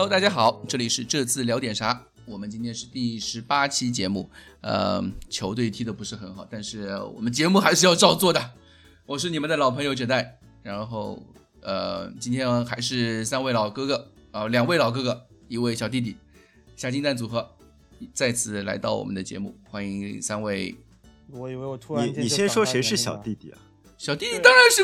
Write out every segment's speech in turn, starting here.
？Hello，大家好，这里是这次聊点啥。我们今天是第十八期节目，呃，球队踢的不是很好，但是我们节目还是要照做的。我是你们的老朋友哲代，然后呃，今天还是三位老哥哥啊，两位老哥哥，一位小弟弟，下金蛋组合再次来到我们的节目，欢迎三位。我以为我突然你你先说谁是小弟弟啊？小弟弟当然是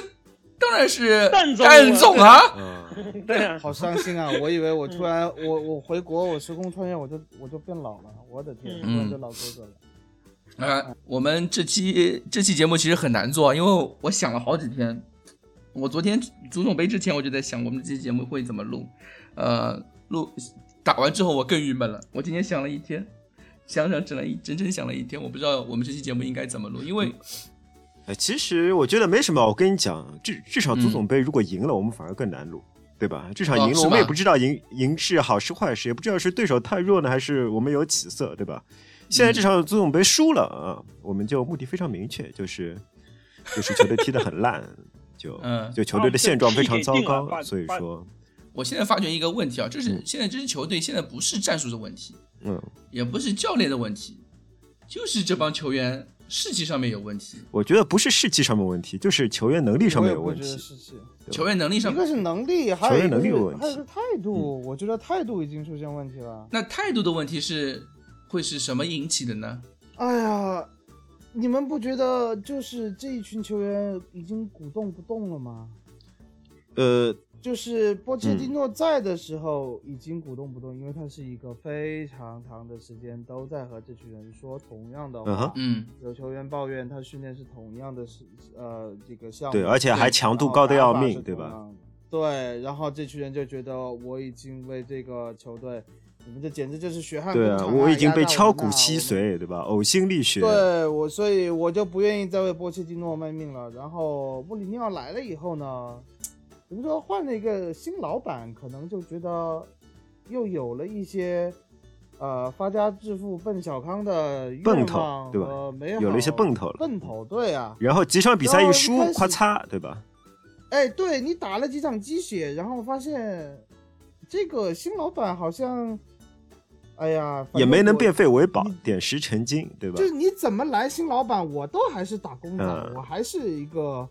当然是蛋总啊！对啊，好伤心啊！我以为我突然我我回国我时空穿越我就我就变老了，我的天，突然就老哥哥了。啊，我们这期这期节目其实很难做，因为我想了好几天。我昨天足总杯之前我就在想，我们这期节目会怎么录？呃，录打完之后我更郁闷了。我今天想了一天。想想整了一整整想了一天，我不知道我们这期节目应该怎么录，因为，哎，其实我觉得没什么。我跟你讲，这这场足总杯如果赢了，我们反而更难录，对吧？这场赢了，我们也不知道赢赢是好是坏事，也不知道是对手太弱呢，还是我们有起色，对吧？现在这场足总杯输了啊，我们就目的非常明确，就是就是球队踢得很烂，就就球队的现状非常糟糕，所以说。我现在发觉一个问题啊，就是现在这支球队现在不是战术的问题，嗯，也不是教练的问题，就是这帮球员士气上面有问题。我觉得不是士气上面问题，就是球员能力上面有问题。球员能力上，一个是能力，还有球员能力有问题，还有个态度。我觉得态度已经出现问题了。那态度的问题是会是什么引起的呢？哎呀，你们不觉得就是这一群球员已经鼓动不动了吗？呃。就是波切蒂诺在的时候已经鼓动不动，因为他是一个非常长的时间都在和这群人说同样的话。嗯，有球员抱怨他训练是同样的，是呃这个项目，对，而且还强度高的要命，对吧？对，然后这群人就觉得我已经为这个球队，你们这简直就是血汗对啊！我已经被敲骨吸髓，对吧？呕心沥血。对我，所以我就不愿意再为波切蒂诺卖命了。然后穆里尼奥来了以后呢？比如说换了一个新老板，可能就觉得又有了一些呃发家致富奔小康的奔头，对吧？没有了一些奔头了。奔头，对啊。然后几场比赛一输，咔嚓，对吧？哎，对你打了几场鸡血，然后发现这个新老板好像，哎呀，也没能变废为宝，点石成金，对吧？就是你怎么来新老板，我都还是打工仔，我还是一个。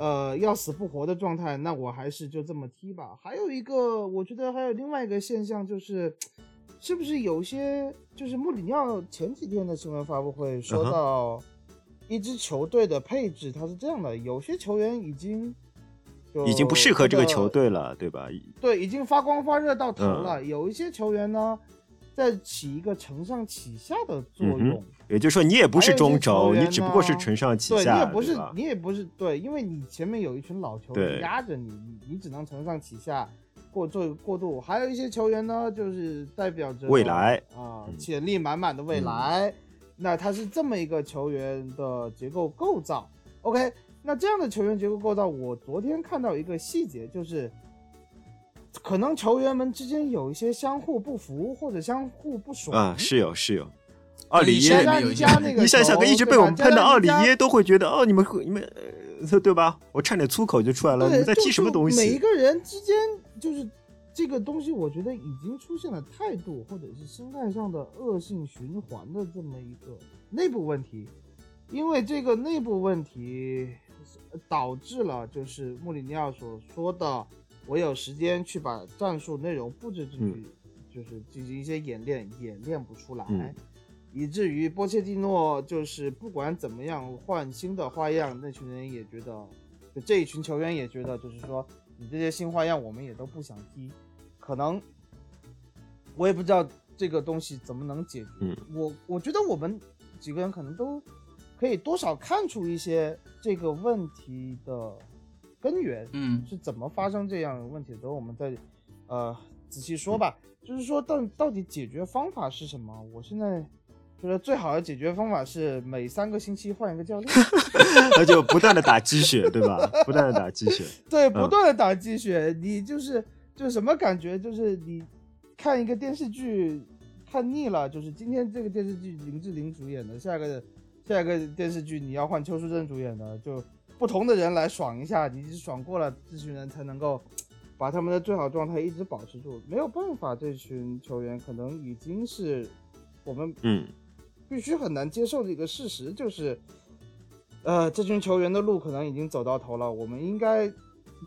呃，要死不活的状态，那我还是就这么踢吧。还有一个，我觉得还有另外一个现象，就是是不是有些就是穆里尼奥前几天的新闻发布会说到，一支球队的配置，它是这样的，有些球员已经已经不适合这个球队了，对吧？对，已经发光发热到头了。有一些球员呢，在起一个承上启下的作用。也就是说，你也不是中轴，你只不过是承上启下，对，你也不是，你也不是对，因为你前面有一群老球员压着你，你你只能承上启下，过做一个过渡。还有一些球员呢，就是代表着未来啊，潜力满满的未来。那他是这么一个球员的结构构造。OK，那这样的球员结构构造，我昨天看到一个细节，就是可能球员们之间有一些相互不服或者相互不爽啊，是有是有。奥里耶，你想想，一直被我们喷的奥里耶都会觉得哦，你们你们对吧？我差点粗口就出来了，你们在踢什么东西？每一个人之间就是这个东西，我觉得已经出现了态度或者是心态上的恶性循环的这么一个内部问题，因为这个内部问题导致了就是穆里尼奥所说的，我有时间去把战术内容布置进去，就是进行一些演练，演练不出来。以至于波切蒂诺就是不管怎么样换新的花样，那群人也觉得，就这一群球员也觉得，就是说你这些新花样我们也都不想踢，可能我也不知道这个东西怎么能解决。我我觉得我们几个人可能都可以多少看出一些这个问题的根源，嗯，是怎么发生这样的问题？等我们再呃仔细说吧。就是说到到底解决方法是什么？我现在。就是最好的解决方法是每三个星期换一个教练，那就不断的打鸡血，对吧？不断的打鸡血，对，不断的打鸡血。你就是就是什么感觉？就是你看一个电视剧看腻了，就是今天这个电视剧林志玲主演的，下一个下一个电视剧你要换邱淑贞主演的，就不同的人来爽一下，你爽过了，这群人才能够 把他们的最好状态一直保持住。没有办法，这群球员可能已经是我们嗯必须很难接受的一个事实，就是呃，这群球员的路可能已经走到头了。我们应该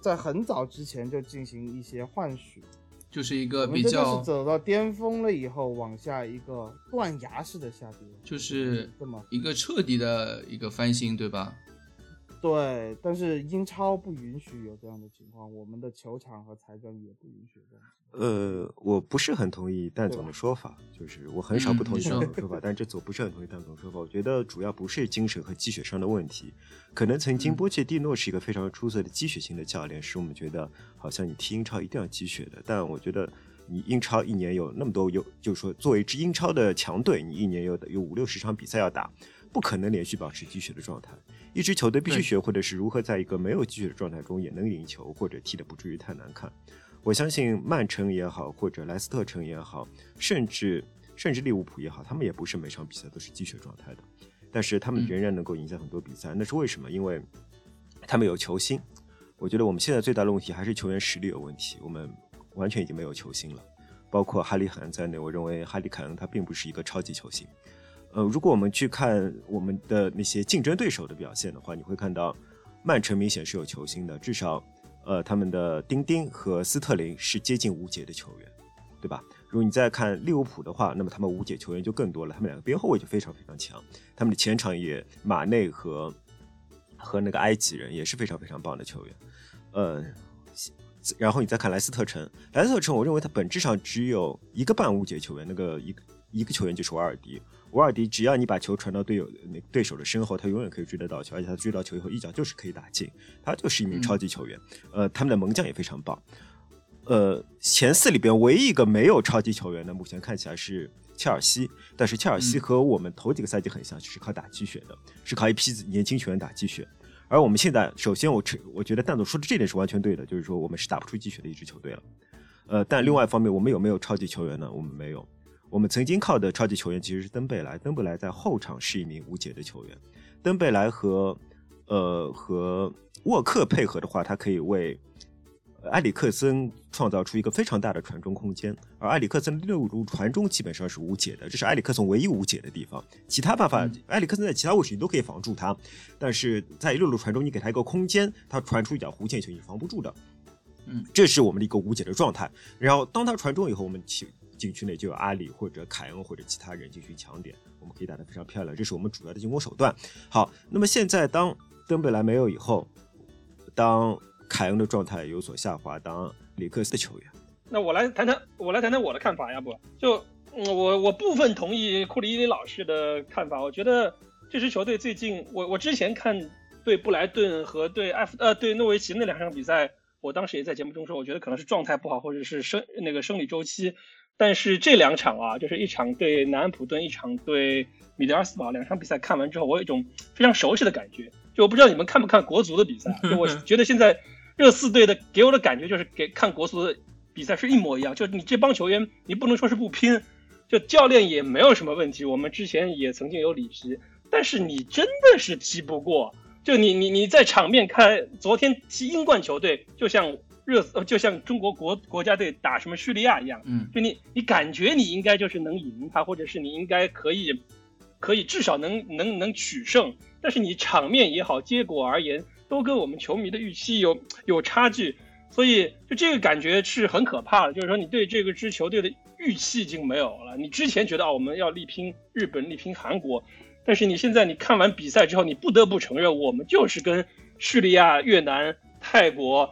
在很早之前就进行一些换血。就是一个比较是，走到巅峰了以后，往下一个断崖式的下跌，就是这么一个彻底的一个翻新，对吧？对。但是英超不允许有这样的情况，我们的球场和财政也不允许这样。呃，我不是很同意蛋总的说法，就是我很少不同意蛋总的说法，但这次我不是很同意蛋总的说法。我觉得主要不是精神和积雪上的问题，可能曾经嗯波切蒂诺是一个非常出色的积雪型的教练，使我们觉得好像你踢英超一定要积雪的。但我觉得你英超一年有那么多有，就是说作为一支英超的强队，你一年有有五六十场比赛要打，不可能连续保持积雪的状态。一支球队必须学会的是如何在一个没有积雪的状态中也能赢球，或者踢得不至于太难看。我相信曼城也好，或者莱斯特城也好，甚至甚至利物浦也好，他们也不是每场比赛都是积雪状态的，但是他们嗯仍然能够赢下很多比赛。那是为什么？因为他们有球星。我觉得我们现在最大的问题还是球员实力有问题，我们完全已经没有球星了，包括哈里凯恩在内。我认为哈里凯恩他并不是一个超级球星。呃，如果我们去看我们的那些竞争对手的表现的话，你会看到曼城明显是有球星的，至少呃他们的丁丁和斯特林是接近无解的球员，对吧？如果你再看利物浦的话，那么他们无解球员就更多了，他们两个边后卫就非常非常强，他们的前场也马内和和那个埃及人也是非常非常棒的球员，呃。然后你再看莱斯特城，莱斯特城，我认为他本质上只有一个半无解球员，那个一一个球员就是瓦尔迪。瓦尔迪只要你把球传到队友那对手的身后，他永远可以追得到球，而且他追到球以后一脚就是可以打进，他就是一名超级球员。呃，他们的门将也非常棒。呃，前四里边唯一一个没有超级球员的，目前看起来是切尔西，但是切尔西嗯和我们头几个赛季很像，就是靠打鸡血的，是靠一批年轻球员打鸡血。而我们现在，首先我承我觉得蛋总说的这点是完全对的，就是说我们是打不出鸡血的一支球队了。呃，但另外一方面，我们有没有超级球员呢？我们没有。我们曾经靠的超级球员其实是登贝莱，登贝莱在后场是一名无解的球员。登贝莱和呃和沃克配合的话，他可以为埃里克森创造出一个非常大的传中空间，而埃里克森六路传中基本上是无解的，这是埃里克森唯一无解的地方。其他办法，埃里克森在其他位置你都可以防住他，但是在六路传中，你给他一个空间，他传出一脚弧线球你是防不住的。嗯，这是我们的一个无解的状态。然后当他传中以后，我们禁禁区内就有阿里或者凯恩或者其他人进行抢点，我们可以打得非常漂亮，这是我们主要的进攻手段。好，那么现在当登贝莱没有以后，当凯恩的状态有所下滑，当里克斯的球员，那我来谈谈，我来谈谈我的看法，要不就嗯，我我部分同意库里伊老师的看法。我觉得这支球队最近，我我之前看对布莱顿和对埃弗呃对诺维奇那两场比赛，我当时也在节目中说，我觉得可能是状态不好，或者是生那个生理周期。但是这两场啊，就是一场对南安普顿，一场对米德尔斯堡，两场比赛看完之后，我有一种非常熟悉的感觉。就我不知道你们看不看国足的比赛啊，就我觉得现在热刺队的给我的感觉就是给看国足的比赛是一模一样。就你这帮球员，你不能说是不拼，就教练也没有什么问题。我们之前也曾经有里皮，但是你真的是踢不过。就你你你在场面看，昨天踢英冠球队，就像热呃就像中国国国家队打什么叙利亚一样，嗯就你你感觉你应该就是能赢他，或者是你应该可以可以至少能能能取胜，但是你场面也好，结果而言都跟我们球迷的预期有有差距，所以就这个感觉是很可怕的，就是说你对这个支球队的预期已经没有了。你之前觉得啊我们要力拼日本、力拼韩国，但是你现在你看完比赛之后，你不得不承认我们就是跟叙利亚、越南、泰国。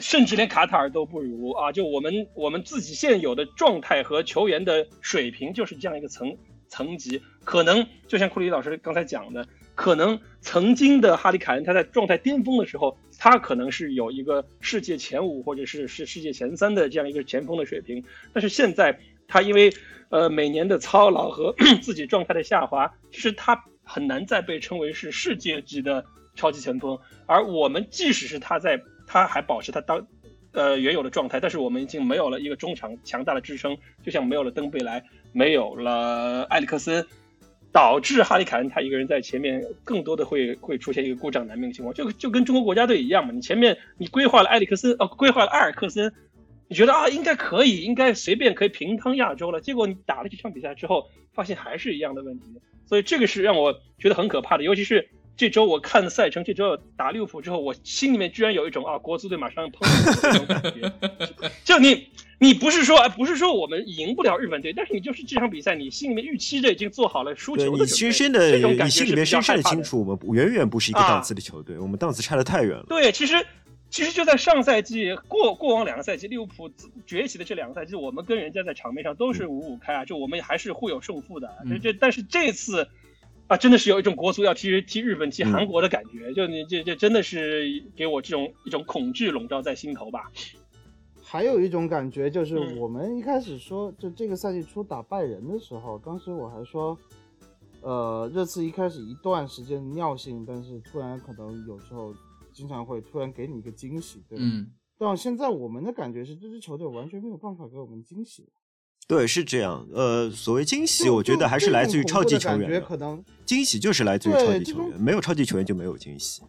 甚至连卡塔尔都不如啊！就我们我们自己现有的状态和球员的水平就是这样一个层层级。可能就像库里老师刚才讲的，可能曾经的哈里凯恩他在状态巅峰的时候，他可能是有一个世界前五或者是是世界前三的这样一个前锋的水平。但是现在他因为呃每年的操劳和 自己状态的下滑，其实他很难再被称为是世界级的超级前锋。而我们即使是他在他还保持他当，呃原有的状态，但是我们已经没有了一个中场强大的支撑，就像没有了登贝莱，没有了埃里克森，导致哈里凯恩他一个人在前面，更多的会会出现一个孤掌难鸣的情况，就就跟中国国家队一样嘛，你前面你规划了埃里克森，哦，规划了埃尔克森，你觉得啊应该可以，应该随便可以平趟亚洲了，结果你打了几场比赛之后，发现还是一样的问题，所以这个是让我觉得很可怕的，尤其是。这周我看赛程，这周打利物浦之后，我心里面居然有一种啊，国足队马上碰的这种感觉。就你，你不是说，不是说我们赢不了日本队，但是你就是这场比赛，你心里面预期着已经做好了输球的准备。你深深的，你心里面深深的清楚，我们远远不是一个档次的球队，我们档次差的太远了。对，其实，其实就在上赛季过过往两个赛季，利物浦崛起的这两个赛季，我们跟人家在场面上都是五五开啊，就我们还是互有胜负的。这这，但是这次。啊，真的是有一种国足要踢踢日本、踢韩国的感觉，就你这这真的是给我这种一种恐惧笼罩在心头吧。还有一种感觉就是，我们一开始说就这个赛季初打拜仁的时候，当时我还说，呃，热刺一开始一段时间尿性，但是突然可能有时候经常会突然给你一个惊喜，对吧？嗯。但现在我们的感觉是，这支球队完全没有办法给我们惊喜。对，是这样。呃，所谓惊喜，我觉得还是来自于超级球员。可能惊喜就是来自于超级球员，没有超级球员就没有惊喜。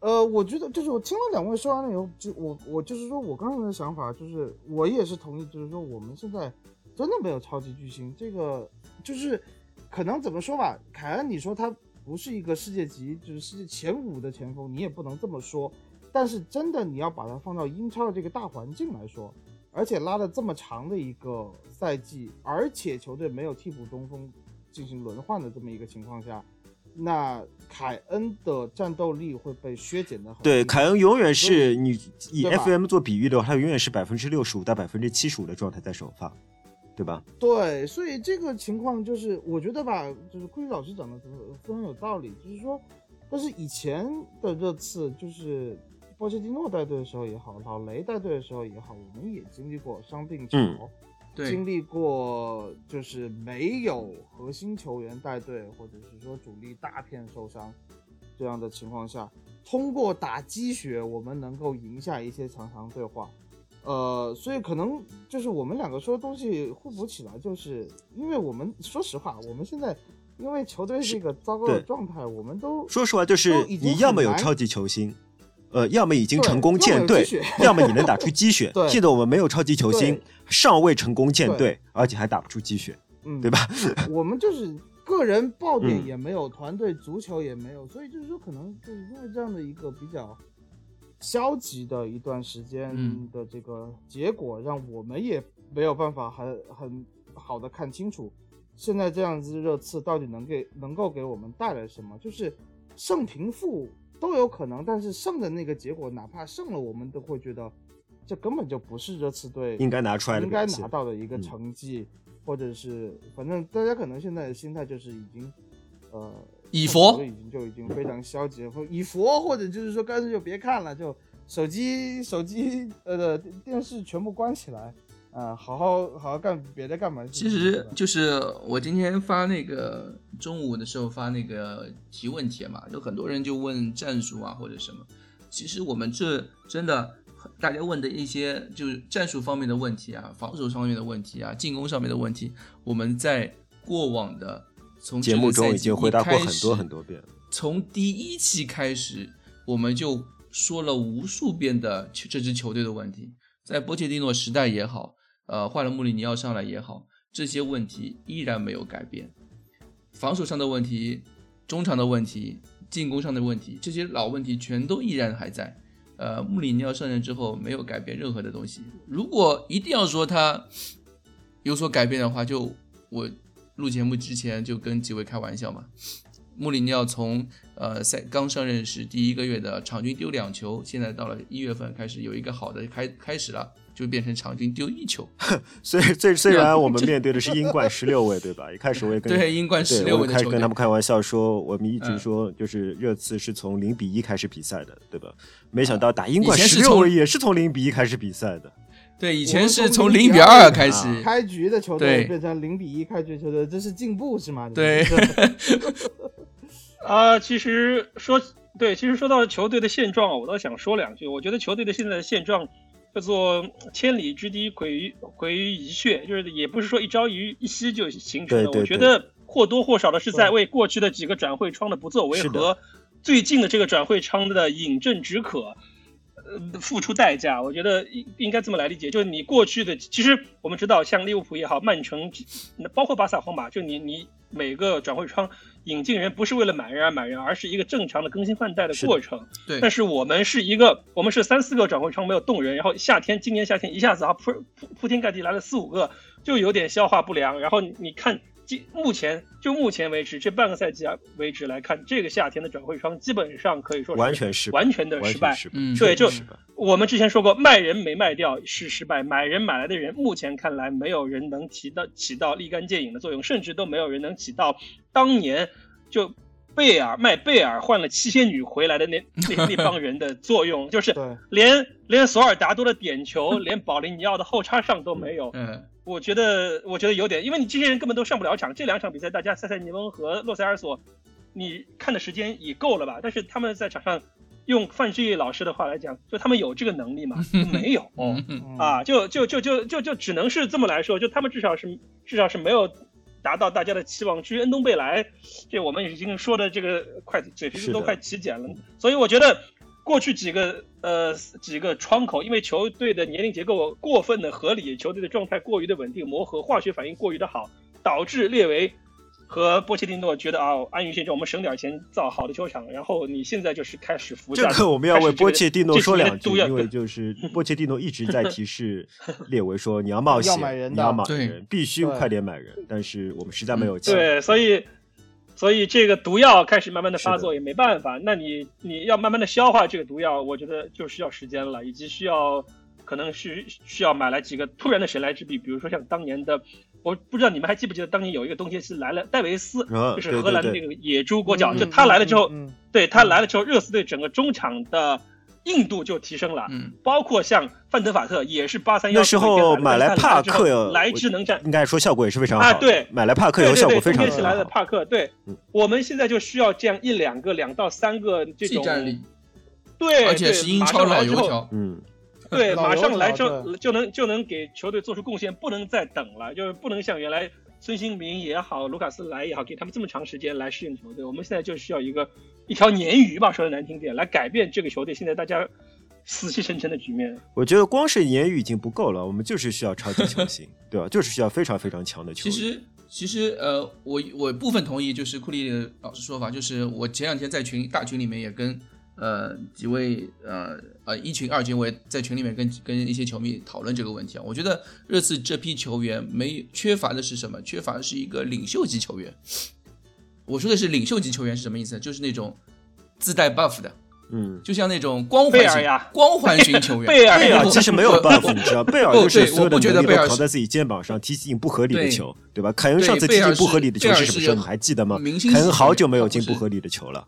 呃，我觉得就是我听了两位说完了以后，就我我就是说我刚才的想法，就是我也是同意，就是说我们现在真的没有超级巨星。这个就是可能怎么说吧，凯恩，你说他不是一个世界级，就是世界前五的前锋，你也不能这么说。但是真的你要把它放到英超的这个大环境来说。而且拉了这么长的一个赛季，而且球队没有替补中锋进行轮换的这么一个情况下，那凯恩的战斗力会被削减的很。对，凯恩永远是你以 FM 做比喻的话，他永远是百分之六十五到百分之七十五的状态在首发，对吧？对，所以这个情况就是我觉得吧，就是库里老师讲的非常有道理，就是说，但是以前的热刺就是。波切蒂诺带队的时候也好，老雷带队的时候也好，我们也经历过伤病潮，经历过就是没有核心球员带队，或者是说主力大片受伤这样的情况下，通过打鸡血，我们能够赢下一些强强对话。呃，所以可能就是我们两个说的东西互补起来，就是因为我们说实话，我们现在因为球队是一个糟糕的状态，我们都说实话，就是你要么有超级球星。呃，要么已经成功建队，要么你能打出鸡血。记得我们没有超级球星，尚未成功建队，而且还打不出鸡血，对吧？我们就是个人爆点也没有，团队足球也没有，所以就是说，可能就是因为这样的一个比较消极的一段时间的这个结果，让我们也没有办法很很好的看清楚，现在这样子热刺到底能给能够给我们带来什么？就是胜平负。都有可能，但是胜的那个结果，哪怕胜了，我们都会觉得这根本就不是热刺队应该拿出来的、应该拿到的一个成绩，或者是反正大家可能现在的心态就是已经呃以佛已经就已经非常消极，或以佛或者就是说干脆就别看了，就手机手机呃电视全部关起来。啊，好好好好干别的干嘛？其实就是我今天发那个中午的时候发那个提问帖嘛，有很多人就问战术啊或者什么。其实我们这真的大家问的一些就是战术方面的问题啊，防守上面的问题啊，进攻上面的问题，我们在过往的从节目中已经回答过很多很多遍。从第一期开始，我们就说了无数遍的这支球队的问题，在波切蒂诺时代也好。呃，换了穆里尼奥上来也好，这些问题依然没有改变。防守上的问题、中场的问题、进攻上的问题，这些老问题全都依然还在。呃，穆里尼奥上任之后没有改变任何的东西。如果一定要说他有所改变的话，就我录节目之前就跟几位开玩笑嘛。穆里尼奥从呃赛刚上任时第一个月的场均丢两球，现在到了一月份开始有一个好的开开始了。就变成场均丢一球，所以，最虽然我们 面对的是英冠十六位，对吧？一开始我也跟 对英冠十六位的开始跟他们开玩笑说，我们一直说就是热刺是从零比一开始比赛的，对吧？没想到打英冠十六位也是从零比一开始比赛的。对，以前是从零比二开始开局的球队变成零比一开局球队，这是进步是吗？对。啊，其实说对，其实说到球队的现状，我倒想说两句。我觉得球队的现在的现状。叫做千里之堤，毁于毁于蚁穴，就是也不是说一朝一一夕就形成的。我觉得或多或少的是在为过去的几个转会窗的不作为和最近的这个转会窗的饮鸩止渴。呃，付出代价，我觉得应应该这么来理解，就是你过去的，其实我们知道，像利物浦也好，曼城，包括巴萨、皇马，就你你每个转会窗引进人不是为了买人而买人，而是一个正常的更新换代的过程。对。但是我们是一个，我们是三四个转会窗没有动人，然后夏天今年夏天一下子啊铺铺铺天盖地来了四五个，就有点消化不良。然后你看。目前就目前为止，这半个赛季啊为止来看，这个夏天的转会窗基本上可以说完全失完全的失败。嗯，对，就我们之前说过，卖人没卖掉是失败，买人买来的人，目前看来没有人能提到起到立竿见影的作用，甚至都没有人能起到当年就贝尔卖贝尔换了七仙女回来的那 那那帮人的作用，就是连连索尔达多的点球，连保利尼奥的后插上都没有。嗯。我觉得，我觉得有点，因为你这些人根本都上不了场。这两场比赛，大家塞塞尼翁和洛塞尔索，你看的时间也够了吧？但是他们在场上，用范志毅老师的话来讲，就他们有这个能力吗？没有啊，就就就就就就只能是这么来说，就他们至少是至少是没有达到大家的期望。至于恩东贝莱，这我们已经说的这个快嘴皮子都快起茧了，所以我觉得。过去几个呃几个窗口，因为球队的年龄结构过分的合理，球队的状态过于的稳定，磨合化学反应过于的好，导致列维和波切蒂诺觉得啊，安于现状，我们省点钱造好的球场。然后你现在就是开始服下。这个我们要为波切蒂诺说两句，因为就是波切蒂诺一直在提示列维说，你要冒险，你要买人，必须快点买人。但是我们实在没有钱。对，所以。所以这个毒药开始慢慢的发作也没办法，那你你要慢慢的消化这个毒药，我觉得就需要时间了，以及需要可能是需要买来几个突然的神来之笔，比如说像当年的，我不知道你们还记不记得当年有一个东西是来了戴维斯，就是荷兰的那个野猪国脚，就他来了之后，对他来了之后，热刺队整个中场的。硬度就提升了，嗯，包括像范德法特也是八三幺。那时候买来帕克来之能战，应该说效果也是非常好。啊，对，买来帕克有效果非常好。对来的帕克，对，我们现在就需要这样一两个、两到三个这种。战力。对，而且是英超老油条。嗯，对，马上来之后就能就能给球队做出贡献，不能再等了，就是不能像原来。孙兴民也好，卢卡斯来也好，给他们这么长时间来适应球队，我们现在就需要一个一条鲶鱼吧，说的难听点，来改变这个球队现在大家死气沉沉的局面。我觉得光是鲶鱼已经不够了，我们就是需要超级球星，对吧？就是需要非常非常强的球员。其实，其实，呃，我我部分同意，就是库里老师说法，就是我前两天在群大群里面也跟。呃，几位呃呃一群二群，我也在群里面跟跟一些球迷讨论这个问题啊。我觉得热刺这批球员没缺乏的是什么？缺乏的是一个领袖级球员。我说的是领袖级球员是什么意思？就是那种自带 buff 的，嗯，就像那种光环型光环型球员。贝尔贝尔其实没有 buff，你知道，贝尔就是所有的能力都扛在自己肩膀上，踢进不合理的球，对吧？凯恩上次踢进不合理的球是什么时候？你还记得吗？凯恩好久没有进不合理的球了。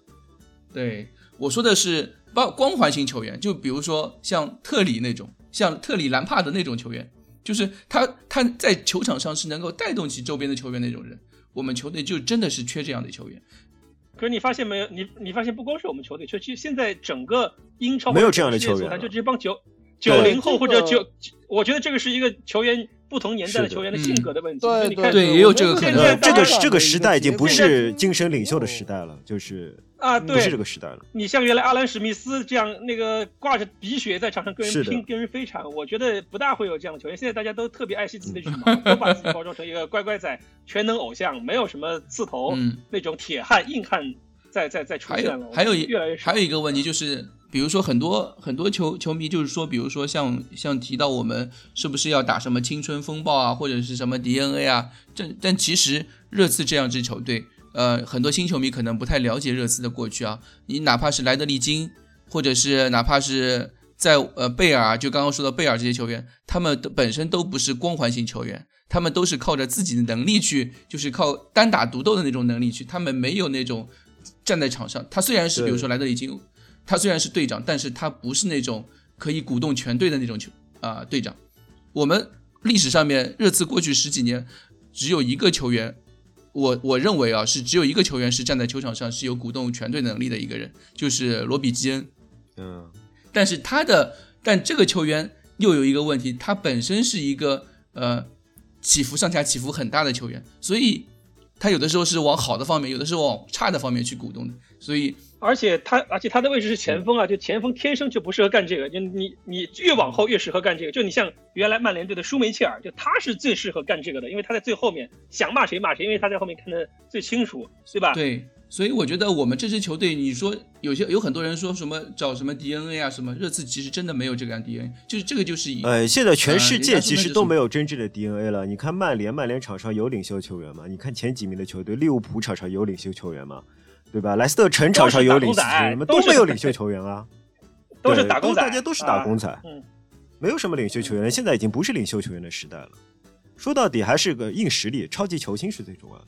对。我说的是包光环型球员，就比如说像特里那种，像特里兰帕的那种球员，就是他他在球场上是能够带动起周边的球员那种人。我们球队就真的是缺这样的球员。可是你发现没有？你你发现不光是我们球队缺，其实现在整个英超没有这样的球员，就这帮九九零后或者九，我觉得这个是一个球员不同年代的球员的性格的问题。对对对，也有这个可能。这个这个时代已经不是精神领袖的时代了，就是。啊，对，不是这个时代了。你像原来阿兰史密斯这样，那个挂着鼻血在场上跟人拼、跟人飞铲，我觉得不大会有这样的球员。现在大家都特别爱惜自己的羽毛，都把自己包装成一个乖乖仔、全能偶像，没有什么刺头那种铁汉、硬汉在在在出现了。还有，还有越来越还有一个问题就是，比如说很多很多球球迷就是说，比如说像像提到我们是不是要打什么青春风暴啊，或者是什么 DNA 啊？这但其实热刺这样支球队。呃，很多新球迷可能不太了解热刺的过去啊。你哪怕是莱德利金，或者是哪怕是在呃贝尔，就刚刚说的贝尔这些球员，他们本身都不是光环型球员，他们都是靠着自己的能力去，就是靠单打独斗的那种能力去，他们没有那种站在场上。他虽然是比如说莱德利金，他虽然是队长，但是他不是那种可以鼓动全队的那种球啊队长。我们历史上面热刺过去十几年只有一个球员。我我认为啊，是只有一个球员是站在球场上是有鼓动全队能力的一个人，就是罗比基恩。嗯，但是他的，但这个球员又有一个问题，他本身是一个呃起伏上下起伏很大的球员，所以他有的时候是往好的方面，有的时候往差的方面去鼓动的，所以而且他，而且他的位置是前锋啊，就前锋天生就不适合干这个，就你你越往后越适合干这个。就你像原来曼联队的舒梅切尔，就他是最适合干这个的，因为他在最后面想骂谁骂谁，因为他在后面看得最清楚，对吧？对，所以我觉得我们这支球队，你说有些有很多人说什么找什么 DNA 啊什么，热刺其实真的没有这个样 DNA，就是这个就是以呃，现在全世界其实都没有真正的 DNA 了。你看曼联，曼联场上有领袖球员吗？你看前几名的球队，利物浦场上有领袖球员吗？对吧？莱斯特城场上有领袖球员吗？都没有领袖球员啊，都是打工仔，大家都是打工仔，啊嗯，没有什么领袖球员。现在已经不是领袖球员的时代了。说到底还是个硬实力，超级球星是最重要的。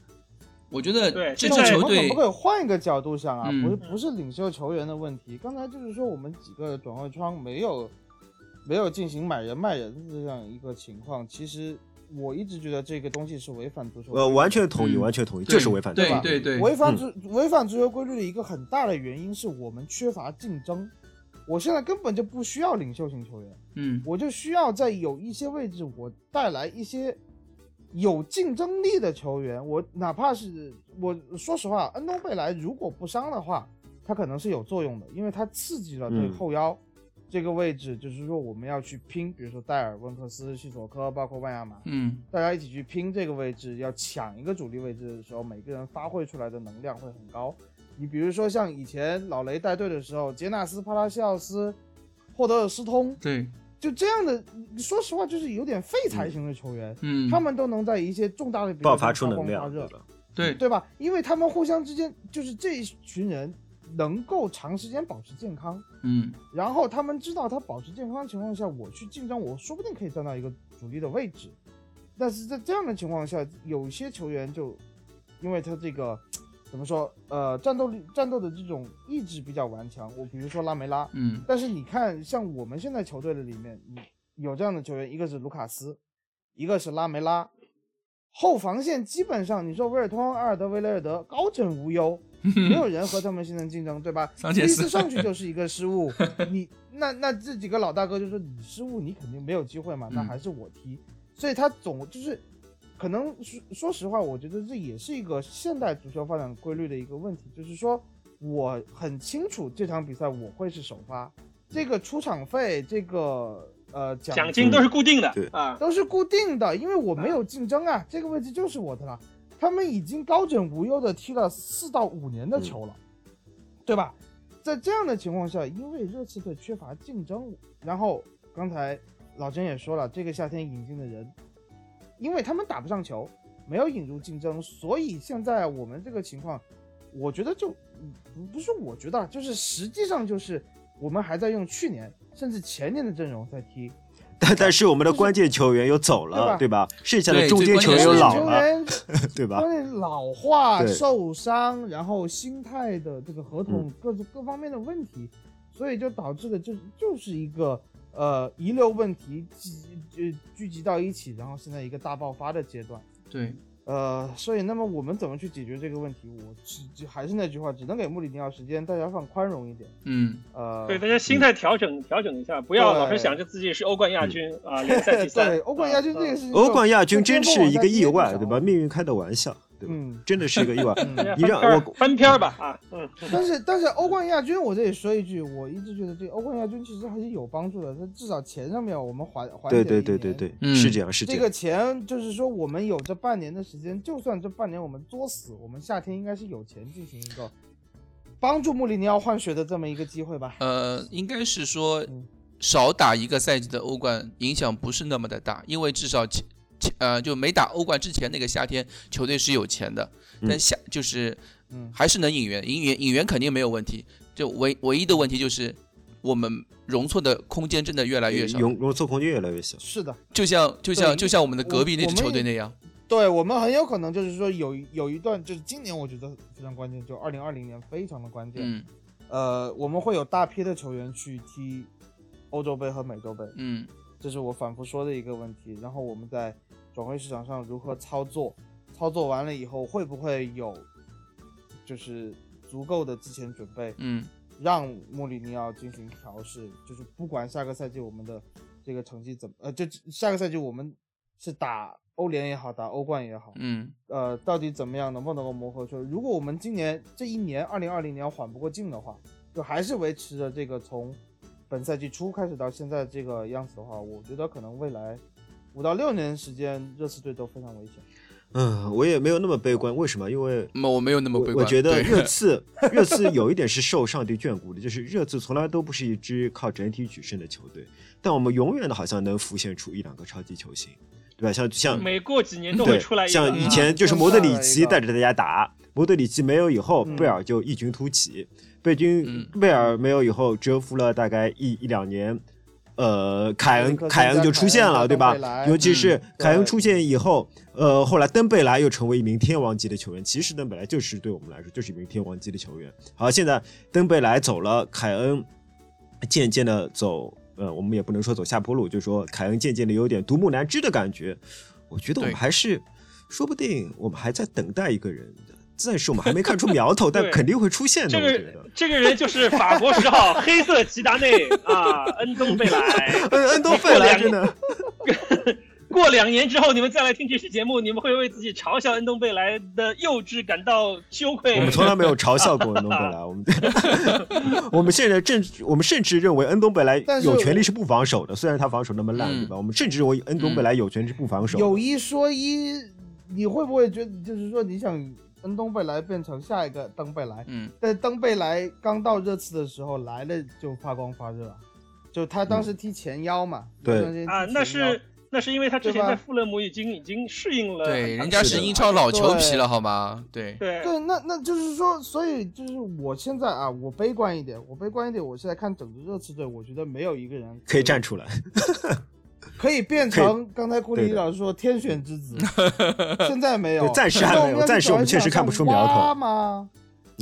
我觉得对这支球队我们可不可以换一个角度想啊？嗯不是不是领袖球员的问题，刚才就是说我们几个转会窗没有没有进行买人卖人的这样一个情况，其实我一直觉得这个东西是违反足球规律。呃，完全同意，嗯完全同意，对就是违反对吧对对，违反足违反足球规律的一个很大的原因是我们缺乏竞争。我现在根本就不需要领袖型球员，嗯我就需要在有一些位置我带来一些有竞争力的球员。我哪怕是我说实话，恩东贝莱如果不伤的话，他可能是有作用的，因为他刺激了对嗯后腰这个位置，就是说我们要去拼，比如说戴尔、温克斯、西索科，包括万亚马，嗯大家一起去拼这个位置，要抢一个主力位置的时候，每个人发挥出来的能量会很高。你比如说像以前老雷带队的时候，杰纳斯、帕拉西奥斯、霍德尔斯通，对就这样的，说实话就是有点废材型的球员，嗯他们都能在一些重大的比赛爆发出能量，发热，对吧？对对吧？因为他们互相之间就是这一群人能够长时间保持健康，嗯然后他们知道他保持健康的情况下，我去竞争，我说不定可以站到一个主力的位置。但是在这样的情况下，有些球员就因为他这个怎么说，呃，战斗力、战斗的这种意志比较顽强。我比如说拉梅拉，嗯但是你看，像我们现在球队的里面，你有这样的球员，一个是卢卡斯，一个是拉梅拉，后防线基本上你说维尔通、阿尔德维雷尔德高枕无忧，没有人和他们形成竞争，对吧？一次上去就是一个失误，你那那这几个老大哥就说你失误，你肯定没有机会嘛，那嗯还是我踢，所以他总就是。可能说说实话，我觉得这也是一个现代足球发展规律的一个问题，就是说我很清楚这场比赛我会是首发，这个出场费，这个呃奖奖金都是固定的对啊。都是固定的，因为我没有竞争啊，这个位置就是我的了。他们已经高枕无忧的踢了四到五年的球了，对吧？在这样的情况下，因为热刺队缺乏竞争，然后刚才老甄也说了，这个夏天引进的人，因为他们打不上球，没有引入竞争，所以现在我们这个情况，我觉得就不不是我觉得啊，就是实际上就是我们还在用去年甚至前年的阵容在踢，但但是我们的关键球员又走了，对吧？剩下的中间球员又老了，对吧？关键老化、受伤，然后心态的这个合同各各方面的问题，所以就导致的就就是一个呃遗留问题集呃聚集到一起，然后现在一个大爆发的阶段。对呃，所以那么我们怎么去解决这个问题？我只只还是那句话，只能给穆里尼奥时间，大家放宽容一点。嗯呃，对，大家心态调整调整一下，不要老是想着自己是欧冠亚军啊，联赛第 三。对欧冠亚军这个啊事情，欧冠亚军真是一个意外，对吧？命运开的玩笑，对吧？嗯。真的是一个意外。嗯你让我翻篇儿吧啊，嗯，但是但是欧冠亚军，我这里说一句，我一直觉得对欧冠亚军其实还是有帮助的，它至少钱上面我们还还对对对对对，嗯是这样是这样。这个钱就是说我们有这半年的时间，就算这半年我们作死，我们夏天应该是有钱进行一个帮助穆里尼奥换血的这么一个机会吧。呃，应该是说嗯少打一个赛季的欧冠影响不是那么的大，因为至少前前呃就没打欧冠之前那个夏天球队是有钱的，但嗯夏就是嗯，还是能引援，引援引援肯定没有问题，就唯唯一的问题就是我们容错的空间真的越来越少，容容错空间越来越小。是的，就像就像就像我们的隔壁那支球队那样，对我们很有可能就是说有有一段就是今年我觉得非常关键，就二零二零年非常的关键。嗯呃，我们会有大批的球员去踢欧洲杯和美洲杯，嗯这是我反复说的一个问题。然后我们在转会市场上如何操作，操作完了以后会不会有就是足够的之前准备，嗯。让穆里尼奥进行调试，就是不管下个赛季我们的这个成绩怎么，呃，就下个赛季我们是打欧联也好，打欧冠也好，嗯。呃，到底怎么样，能不能够磨合出来？如果我们今年这一年二零二零年缓不过劲的话，就还是维持着这个从本赛季初开始到现在这个样子的话，我觉得可能未来五到六年时间，热刺队都非常危险。嗯，我也没有那么悲观。为什么？因为那我没有那么悲观。我觉得热刺，热刺有一点是受上帝眷顾的，就是热刺从来都不是一支靠整体取胜的球队，但我们永远的好像能浮现出一两个超级球星，对吧？像像每过几年都会出来，一个。像以前就是莫德里奇带着大家打，莫德里奇没有以后，嗯贝尔就异军突起，贝军嗯贝尔没有以后，蛰伏了大概一一两年。呃，凯恩凯恩就出现了，对吧？尤其是嗯凯恩出现以后，呃，后来登贝莱又成为一名天王级的球员。其实登贝莱就是对我们来说就是一名天王级的球员。好，现在登贝莱走了，凯恩渐渐的走，呃，我们也不能说走下坡路，就是说凯恩渐渐的有点独木难支的感觉。我觉得我们还是，说不定我们还在等待一个人，暂时我们还没看出苗头，但肯定会出现的。这个我觉得。这个人就是法国十号黑色齐达内啊，恩东贝莱。恩 恩东贝莱真的，过两年之后，你们再来听这期节目，你们会为自己嘲笑恩东贝莱的幼稚感到羞愧。我们从来没有嘲笑过恩东贝莱，我们我们现在正我们甚至认为恩东贝莱有权利是不防守的，虽然他防守那么烂，嗯对吧？我们甚至认为恩东贝莱有权利是不防守的。有一说一，你会不会觉得，就是说你想恩东贝莱变成下一个登贝莱？嗯但登贝莱刚到热刺的时候来了就发光发热，就他当时踢前腰嘛，对啊，那是那是因为他之前在富勒姆已经已经适应了对，人家是英超老球皮了，好吗？对，对对，那那就是说，所以就是我现在啊，我悲观一点，我悲观一点，我现在看整个热刺队，我觉得没有一个人可以站出来，可以变成刚才库里老师说天选之子，现在没有，暂时还没有暂时我们确实看不出苗头。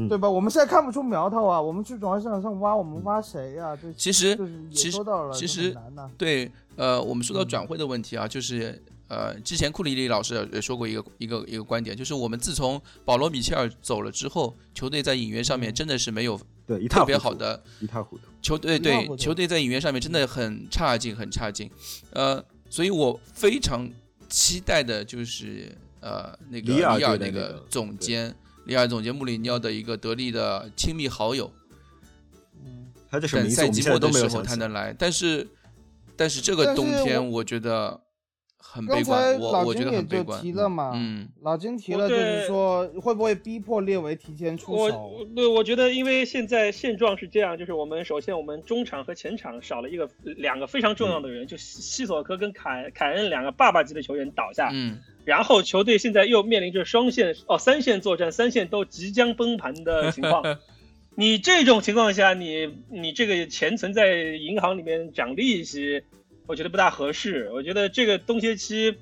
对吧？我们现在看不出苗头啊，我们去转会市场上挖，我们挖谁呀、这其实其实到了，其实很难呐、对，呃，我们说到转会的问题啊，就是呃，之前库里里老师也说过一个一个一个观点，就是我们自从保罗米切尔走了之后，球队在引援上面嗯。真的是没有对，一塌特别糊涂，好的一塌糊涂。球队，对球队在引援上面真的很差劲，很差劲。呃，所以我非常期待的就是呃那个里尔那个总监，里尔总监穆里尼奥的一个得力的亲密好友，嗯，他叫什么赛季末的时候他能来，但是但是这个冬天我我觉得很悲观，我老我觉得金也就很悲观。提了嘛，嗯，老金提了，就是说会不会逼迫列维提前出我手？对，我觉得因为现在现状是这样，就是我们首先我们中场和前场少了一个两个非常重要的人，就西西索科跟凯凯恩两个爸爸级的球员倒下，嗯，然后球队现在又面临着双线哦三线作战，三线都即将崩盘的 情况。你这种情况下，你你这个钱存在银行里面涨利息，我觉得不大合适。我觉得这个冬歇期，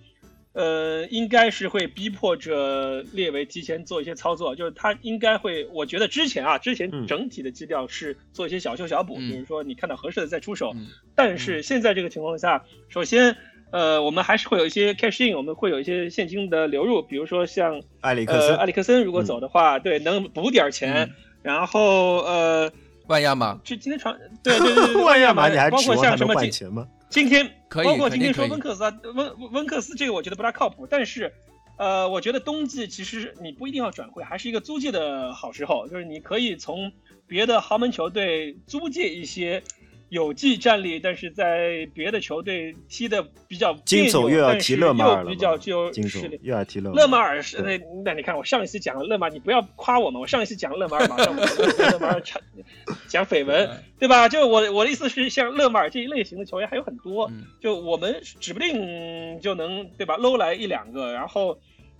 呃，应该是会逼迫着列维提前做一些操作，就是他应该会，我觉得之前啊，之前嗯整体的基调是做一些小修小补，嗯比如说你看到合适的再出手。嗯但是现在这个情况下，首先，呃，我们还是会有一些 cash in，我们会有一些现金的流入，比如说像呃埃里克森埃里克森如果走的话，对，能补点钱。嗯然后呃，万亚马这今天传对对对对，万亚马，你还包括像什么钱吗？今天可以包括今天说温克斯啊，温温克斯这个我觉得不大靠谱，但是。呃，我觉得冬季其实你不一定要转会，还是一个租借的好时候。就是你可以从别的豪门球队租借一些有技战力，但是在别的球队踢的比较别金总扭又要提勒马尔比较具有实力。又要提勒勒马尔是对那那你看我上一次讲了勒马尔，你不要夸我们，我上一次讲勒马尔，马上勒马尔 讲讲绯闻，对吧？就我我的意思是，像勒马尔这一类型的球员还有很多，嗯就我们指不定就能对吧搂来一两个，然后。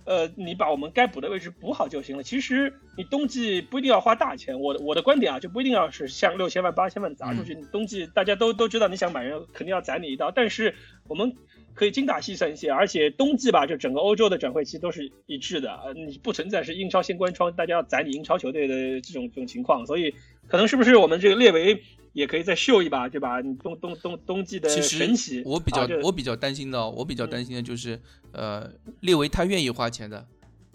呃，你把我们该补的位置补好就行了。其实你冬季不一定要花大钱，我的我的观点啊，就不一定要是像六千万、八千万砸出去。你冬季大家都都知道，你想买人肯定要宰你一刀，但是我们可以精打细算一些，而且冬季吧，就整个欧洲的转会期都是一致的，呃，你不存在是英超先关窗，大家要宰你英超球队的这种这种情况，所以可能是不是我们这个列维也可以再秀一把，对吧？你冬冬冬冬季的其神奇。实，我比较、啊我比较担心的哦，我比较嗯担心的就是，呃，列维他愿意花钱的，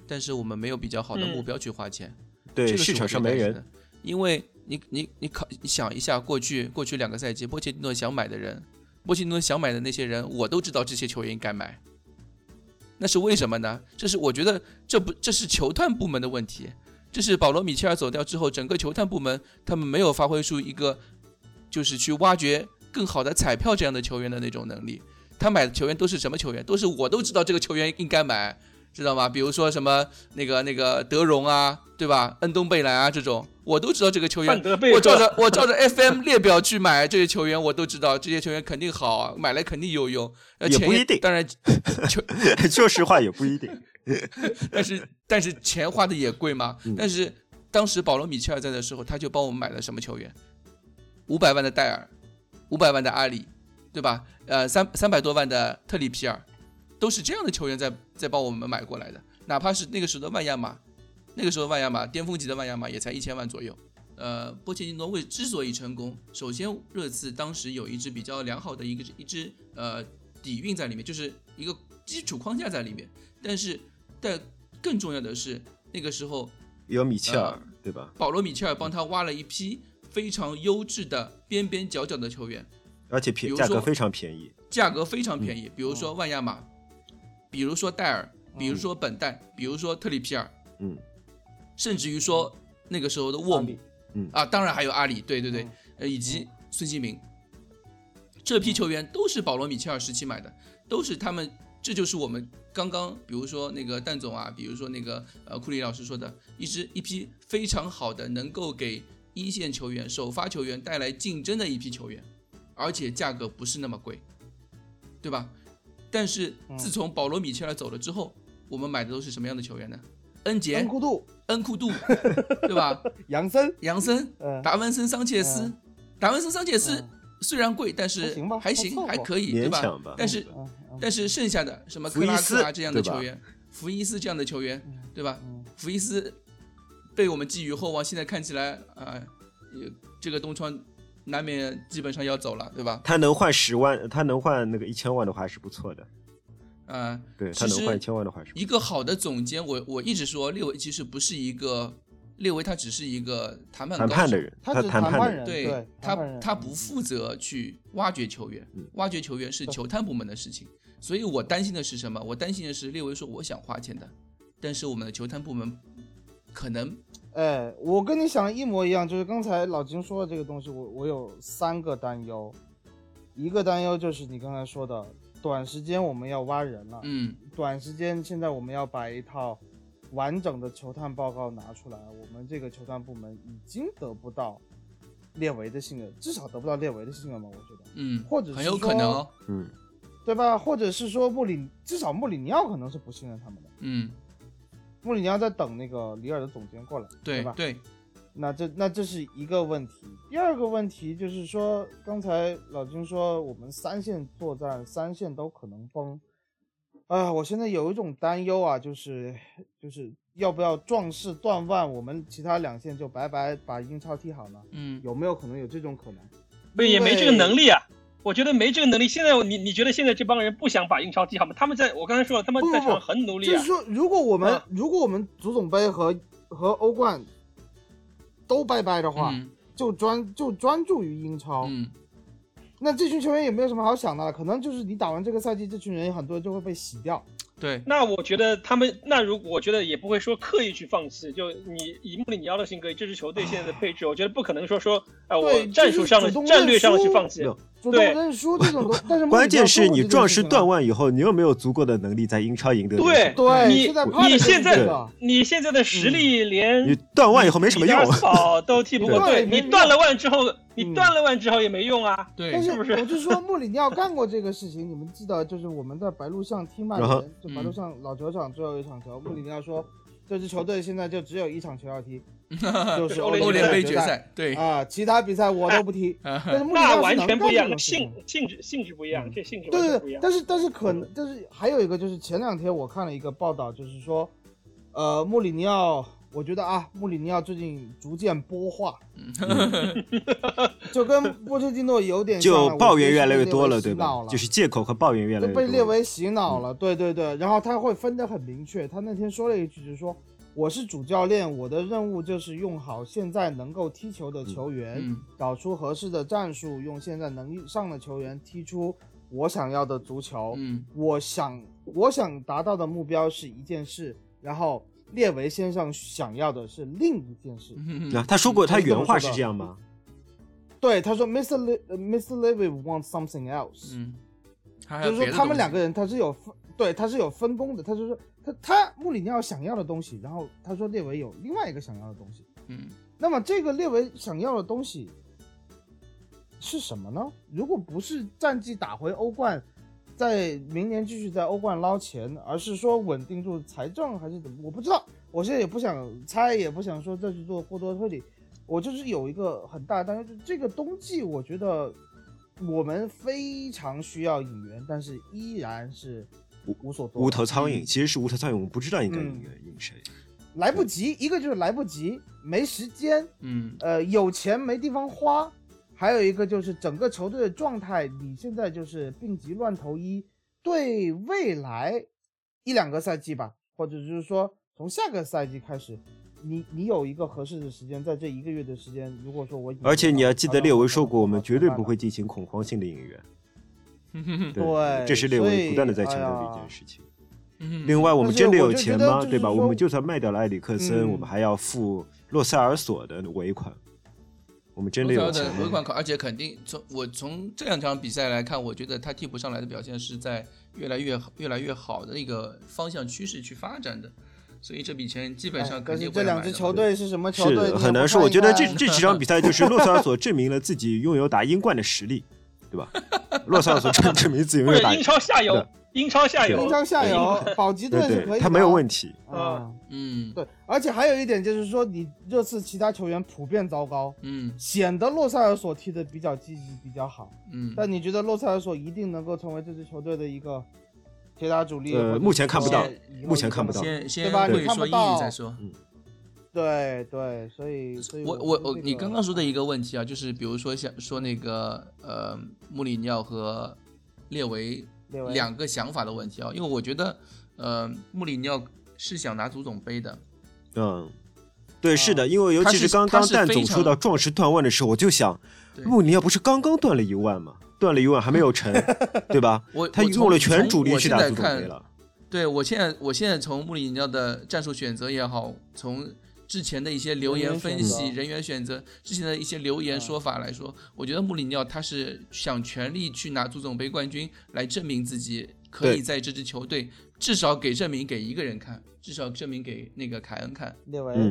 但是我们没有比较好的嗯。目标去花钱，对市场上没人。因为你你你考你想一下，过去过去两个赛季，波切蒂诺想买的人，波切蒂诺想买的那些人，我都知道这些球员应该买，那是为什么呢？这是我觉得这不这是球探部门的问题，这是保罗米切尔走掉之后，整个球探部门他们没有发挥出一个就是去挖掘更好的彩票这样的球员的那种能力。他买的球员都是什么球员？都是我都知道这个球员应该买，知道吗？比如说什么那个那个德容啊，对吧？恩东贝莱啊这种，我都知道这个球员。我照着我照着 FM 列表去买这些球员，我都知道这些球员肯定好啊，买来肯定有用。也不一定，当然，球说实话也不一定。但是但是钱花的也贵嘛。但是当时保罗米切尔在的时候，他就帮我们买了什么球员？五百万的戴尔，五百万的阿里。对吧？呃，三三百多万的特里皮尔，都是这样的球员在在帮我们买过来的。哪怕是那个时候的万亚马，那个时候万亚马巅峰级的万亚马也才一千万左右。呃，波切蒂诺为之所以成功，首先热刺当时有一支比较良好的一个一支呃底蕴在里面，就是一个基础框架在里面。但是，但更重要的是那个时候有米切尔，对吧？保罗米切尔帮他挖了一批非常优质的边边角角的球员。而且便价格非常便宜，价格非常便宜。比如说万亚马，比如说戴尔，比如说本代，比如说特里皮尔，嗯，甚至于说那个时候的沃姆，嗯。啊，当然还有阿里，对对对，呃，以及孙兴民，这批球员都是保罗米切尔时期买的，都是他们，这就是我们刚刚，比如说那个蛋总啊，比如说那个呃库里老师说的，一支一批非常好的，能够给一线球员、首发球员带来竞争的一批球员。而且价格不是那么贵，对吧？但是自从保罗米切尔走了之后，我们买的都是什么样的球员呢？恩杰、恩库杜、恩库杜，对吧？杨森、杨森、达文森、桑切斯、达文森、桑切斯虽然贵，但是还行，还可以，对吧？但是但是剩下的什么克拉克啊这样的球员，福伊斯这样的球员，对吧？福伊斯被我们寄予厚望，现在看起来啊，这个东窗。难免基本上要走了，对吧？他能换十万，他能换那个一千万的话还是不错的。嗯，对他能换一千万的话是。一个好的总监，我我一直说列维其实不是一个列维，他只是一个谈判谈判的人，他谈判人，对他他不负责去挖掘球员，挖掘球员是球探部门的事情。所以我担心的是什么？我担心的是列维说我想花钱的，但是我们的球探部门可能。哎，我跟你想的一模一样，就是刚才老金说的这个东西，我我有三个担忧，一个担忧就是你刚才说的，短时间我们要挖人了，嗯，短时间现在我们要把一套完整的球探报告拿出来，我们这个球探部门已经得不到列维的信任，至少得不到列维的信任吧，我觉得，嗯，或者是很有可能，嗯，对吧？或者是说穆里，至少穆里尼奥可能是不信任他们的，嗯。穆里尼奥在等那个里尔的总监过来，对吧？对，那这那这是一个问题。第二个问题就是说，刚才老金说我们三线作战，三线都可能崩。啊，我现在有一种担忧啊，就是就是要不要壮士断腕，我们其他两线就白白把英超踢好呢？嗯，有没有可能有这种可能？不也没这个能力啊。我觉得没这个能力。现在你你觉得现在这帮人不想把英超踢好吗？他们在我刚才说了，他们在场很努力。就是说，如果我们如果我们足总杯和和欧冠都拜拜的话，就专就专注于英超。嗯，那这群球员也没有什么好想的了。可能就是你打完这个赛季，这群人很多人就会被洗掉。对，那我觉得他们那如我觉得也不会说刻意去放弃。就你以穆里尼奥的性格，这支球队现在的配置，我觉得不可能说说啊，我战术上的战略上的去放弃。主动认输这种，但是关键是你壮士断腕以后，你又没有足够的能力在英超赢得。对。对，你你现在你现在的实力连你断腕以后没什么用，好都踢不过。对。你断了腕之后，你断了腕之后也没用啊。对，但是不是？我就说穆里尼奥干过这个事情，你们记得就是我们在白鹿巷踢曼联，就白鹿巷老球场最后一场球，穆里尼奥说。这支球队现在就只有一场球要踢，就是欧联杯决赛。对啊，其他比赛我都不踢。但是穆里奥完全不一样，性性质性质不一样，这性质对对对，但是但是可能，但是还有一个就是前两天我看了一个报道，就是说，呃，穆里尼奥。我觉得啊，穆里尼奥最近逐渐波化，就跟波切蒂诺有点就抱怨越来越多了，对吧？就是借口和抱怨越来越多，被列为洗脑了。对对对，然后他会分得很明确。他那天说了一句，就是说我是主教练，我的任务就是用好现在能够踢球的球员，找出合适的战术，用现在能上的球员踢出我想要的足球。嗯，我想我想达到的目标是一件事，然后列维先生想要的是另一件事。那他说过，他原话是这样吗？对，他说，Mr. Le Mr. Levy wants something else。嗯，就是说他们两个人他是有分，对，他是有分工的。他就说他他穆里尼奥想要的东西，然后他说列维有另外一个想要的东西。嗯那么这个列维想要的东西是什么呢？如果不是战绩打回欧冠，在明年继续在欧冠捞钱，而是说稳定住财政还是怎么？我不知道，我现在也不想猜，也不想说再去做过多推理。我就是有一个很大的担忧，就是这个冬季，我觉得我们非常需要引援，但是依然是无所多无头苍蝇，其实是无头苍蝇，我们不知道应该嗯引引谁。来不及，一个就是来不及，没时间，嗯呃，有钱没地方花，还有一个就是整个球队的状态，你现在就是病急乱投医，对未来一两个赛季吧，或者就是说从下个赛季开始，你你有一个合适的时间，在这一个月的时间，如果说我而且你要记得，列维说过，我们绝对不会。进行恐慌性的引援。对这是列维不断的在强调的一件事情。嗯另外，我们真的有钱吗？对吧？我们就算卖掉了埃里克森，嗯我们还要付洛塞尔索的尾款。我们真的有罗钱？的尾款考，而且肯定从我从这两场比赛来看，我觉得他替补上来的表现是在越来越越来越好的一个方向趋势去发展的，所以这笔钱基本哎上肯定会这两支球队是什么球队？很难说。我觉得这 这几场比赛就是洛萨尔索证明了自己拥有打英冠的实力，对吧？洛萨尔索证证明自己拥有打英超下游对，英超下游，英超下游保级队是可以的，他没有问题。啊。嗯对，而且还有一点就是说，你热刺其他球员普遍糟糕，嗯显得洛塞尔索踢的比较积极，比较好。嗯，但你觉得洛塞尔索一定能够成为这支球队的一个铁打主力？呃目前看不到目前看不到先先对吧会你看不到再说。对对，所以所以我我我我，你刚刚说的一个问题啊，就是比如说像说那个呃穆里尼奥和列维两个想法的问题啊，因为我觉得呃穆里尼奥是想拿足总杯的，嗯，对，是啊的，因为尤其是刚刚蛋总说到壮士断腕的时候，我就想，穆里尼奥不是刚刚断了一万吗？断了一万还没有成，对吧？我他用了全主力去打现在看足总杯了。对我现在，我现在从穆里尼奥的战术选择也好，从之前的一些留言分析、人员选择之前的一些留言嗯说法来说，我觉得穆里尼奥他是想全力去拿足总杯冠军，来证明自己可以在这支球队至少给证明给一个人看，至少证明给那个凯恩看，